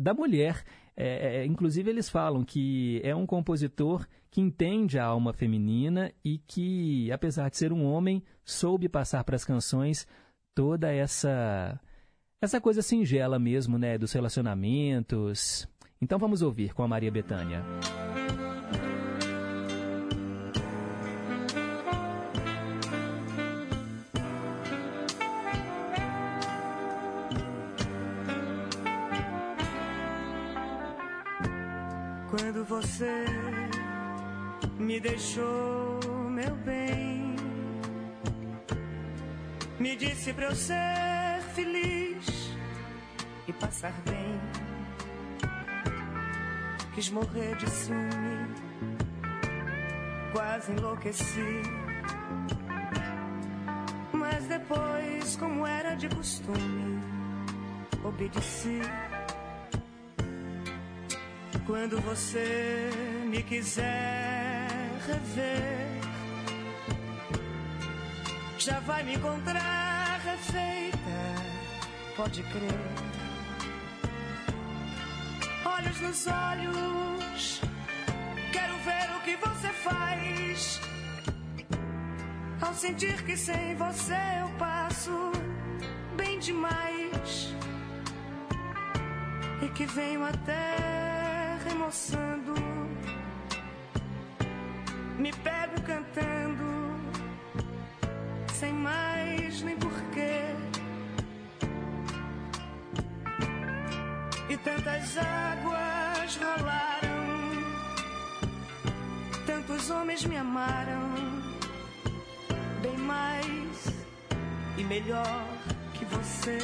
da mulher. É, é, inclusive, eles falam que é um compositor que entende a alma feminina e que, apesar de ser um homem, soube passar para as canções toda essa essa coisa singela mesmo, né, dos relacionamentos. Então vamos ouvir com a Maria Bethânia. Quando você me deixou, meu bem, me disse pra eu ser feliz e passar bem. Quis morrer de ciúme, quase enlouqueci. Mas depois, como era de costume, obedeci. Quando você me quiser rever, já vai me encontrar refeita, pode crer. Olhos nos olhos, quero ver o que você faz. Ao sentir que sem você eu passo bem demais e que venho até remoçando, me pego cantando, sem mais nem porquê. Tantas águas rolaram, tantos homens me amaram, bem mais e melhor que você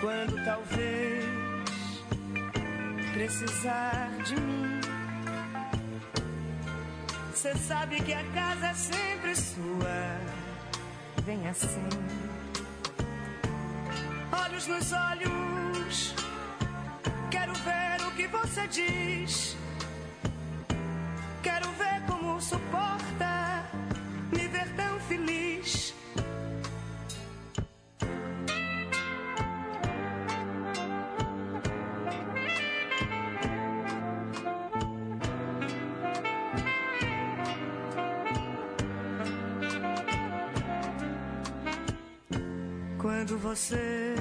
quando talvez precisar de mim. Cê sabe que a casa é sempre sua. Vem assim, olhos nos olhos. Quero ver o que você diz. Quero ver como suporta me ver tão feliz. quando você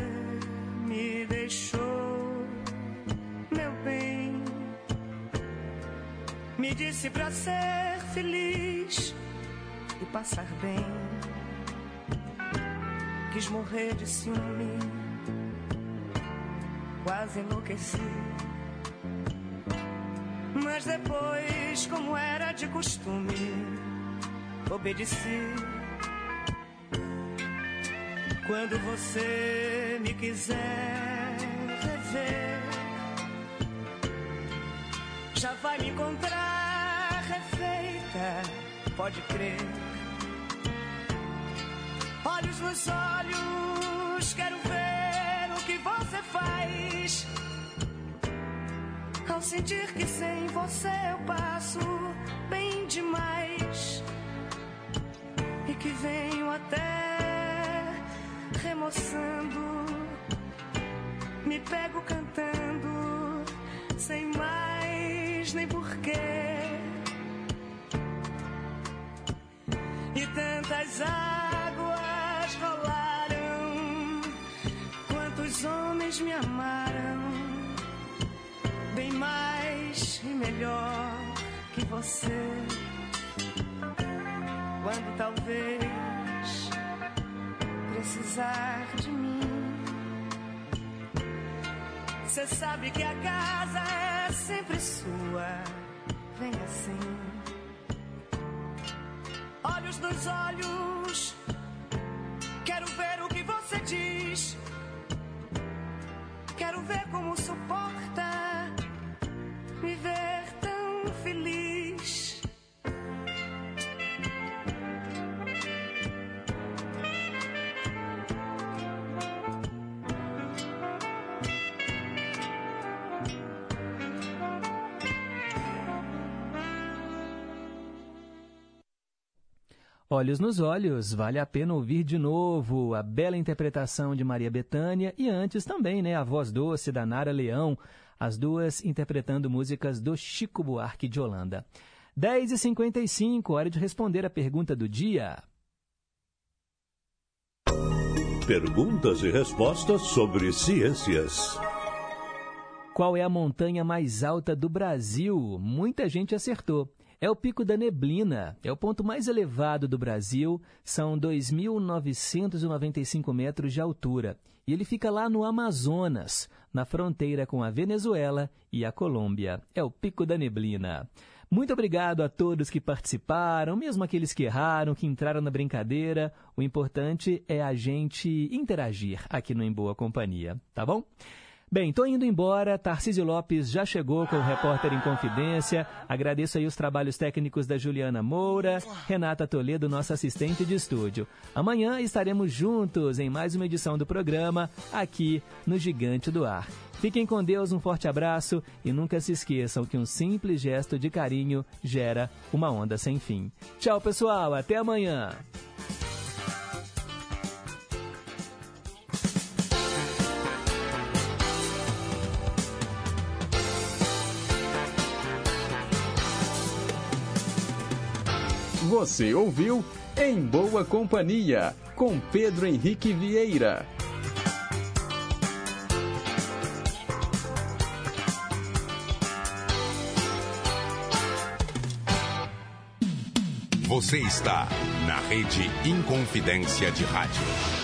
me disse pra ser feliz e passar bem. Quis morrer de ciúme, quase enlouqueci. Mas depois, como era de costume, obedeci. Quando você me quiser rever, já vai me encontrar pode crer. Olhos nos olhos, quero ver o que você faz. Ao sentir que sem você eu passo bem demais e que venho até remoçando, me pego cantando sem mais nem porquê. Tantas águas rolaram, quantos homens me amaram bem mais e melhor que você. Quando talvez precisar de mim, você sabe que a casa é sempre sua. Vem assim, olhos nos olhos. Quero ver o que você diz. Quero ver como suporta me ver Olhos nos Olhos, vale a pena ouvir de novo a bela interpretação de Maria Bethânia e antes também, né, a voz doce da Nara Leão, as duas interpretando músicas do Chico Buarque de Holanda. 10h55, hora de responder a pergunta do dia. Perguntas e respostas sobre ciências. Qual é a montanha mais alta do Brasil? Muita gente acertou. É o Pico da Neblina, é o ponto mais elevado do Brasil, são 2.995 metros de altura. E ele fica lá no Amazonas, na fronteira com a Venezuela e a Colômbia. É o Pico da Neblina. Muito obrigado a todos que participaram, mesmo aqueles que erraram, que entraram na brincadeira. O importante é a gente interagir aqui no Em Boa Companhia, tá bom? Bem, tô indo embora. Tarcísio Lopes já chegou com o repórter em confidência. Agradeço aí os trabalhos técnicos da Juliana Moura, Renata Toledo, nossa assistente de estúdio. Amanhã estaremos juntos em mais uma edição do programa aqui no Gigante do Ar. Fiquem com Deus, um forte abraço e nunca se esqueçam que um simples gesto de carinho gera uma onda sem fim. Tchau, pessoal, até amanhã. Você ouviu Em Boa Companhia, com Pedro Henrique Vieira. Você está na rede Inconfidência de Rádio.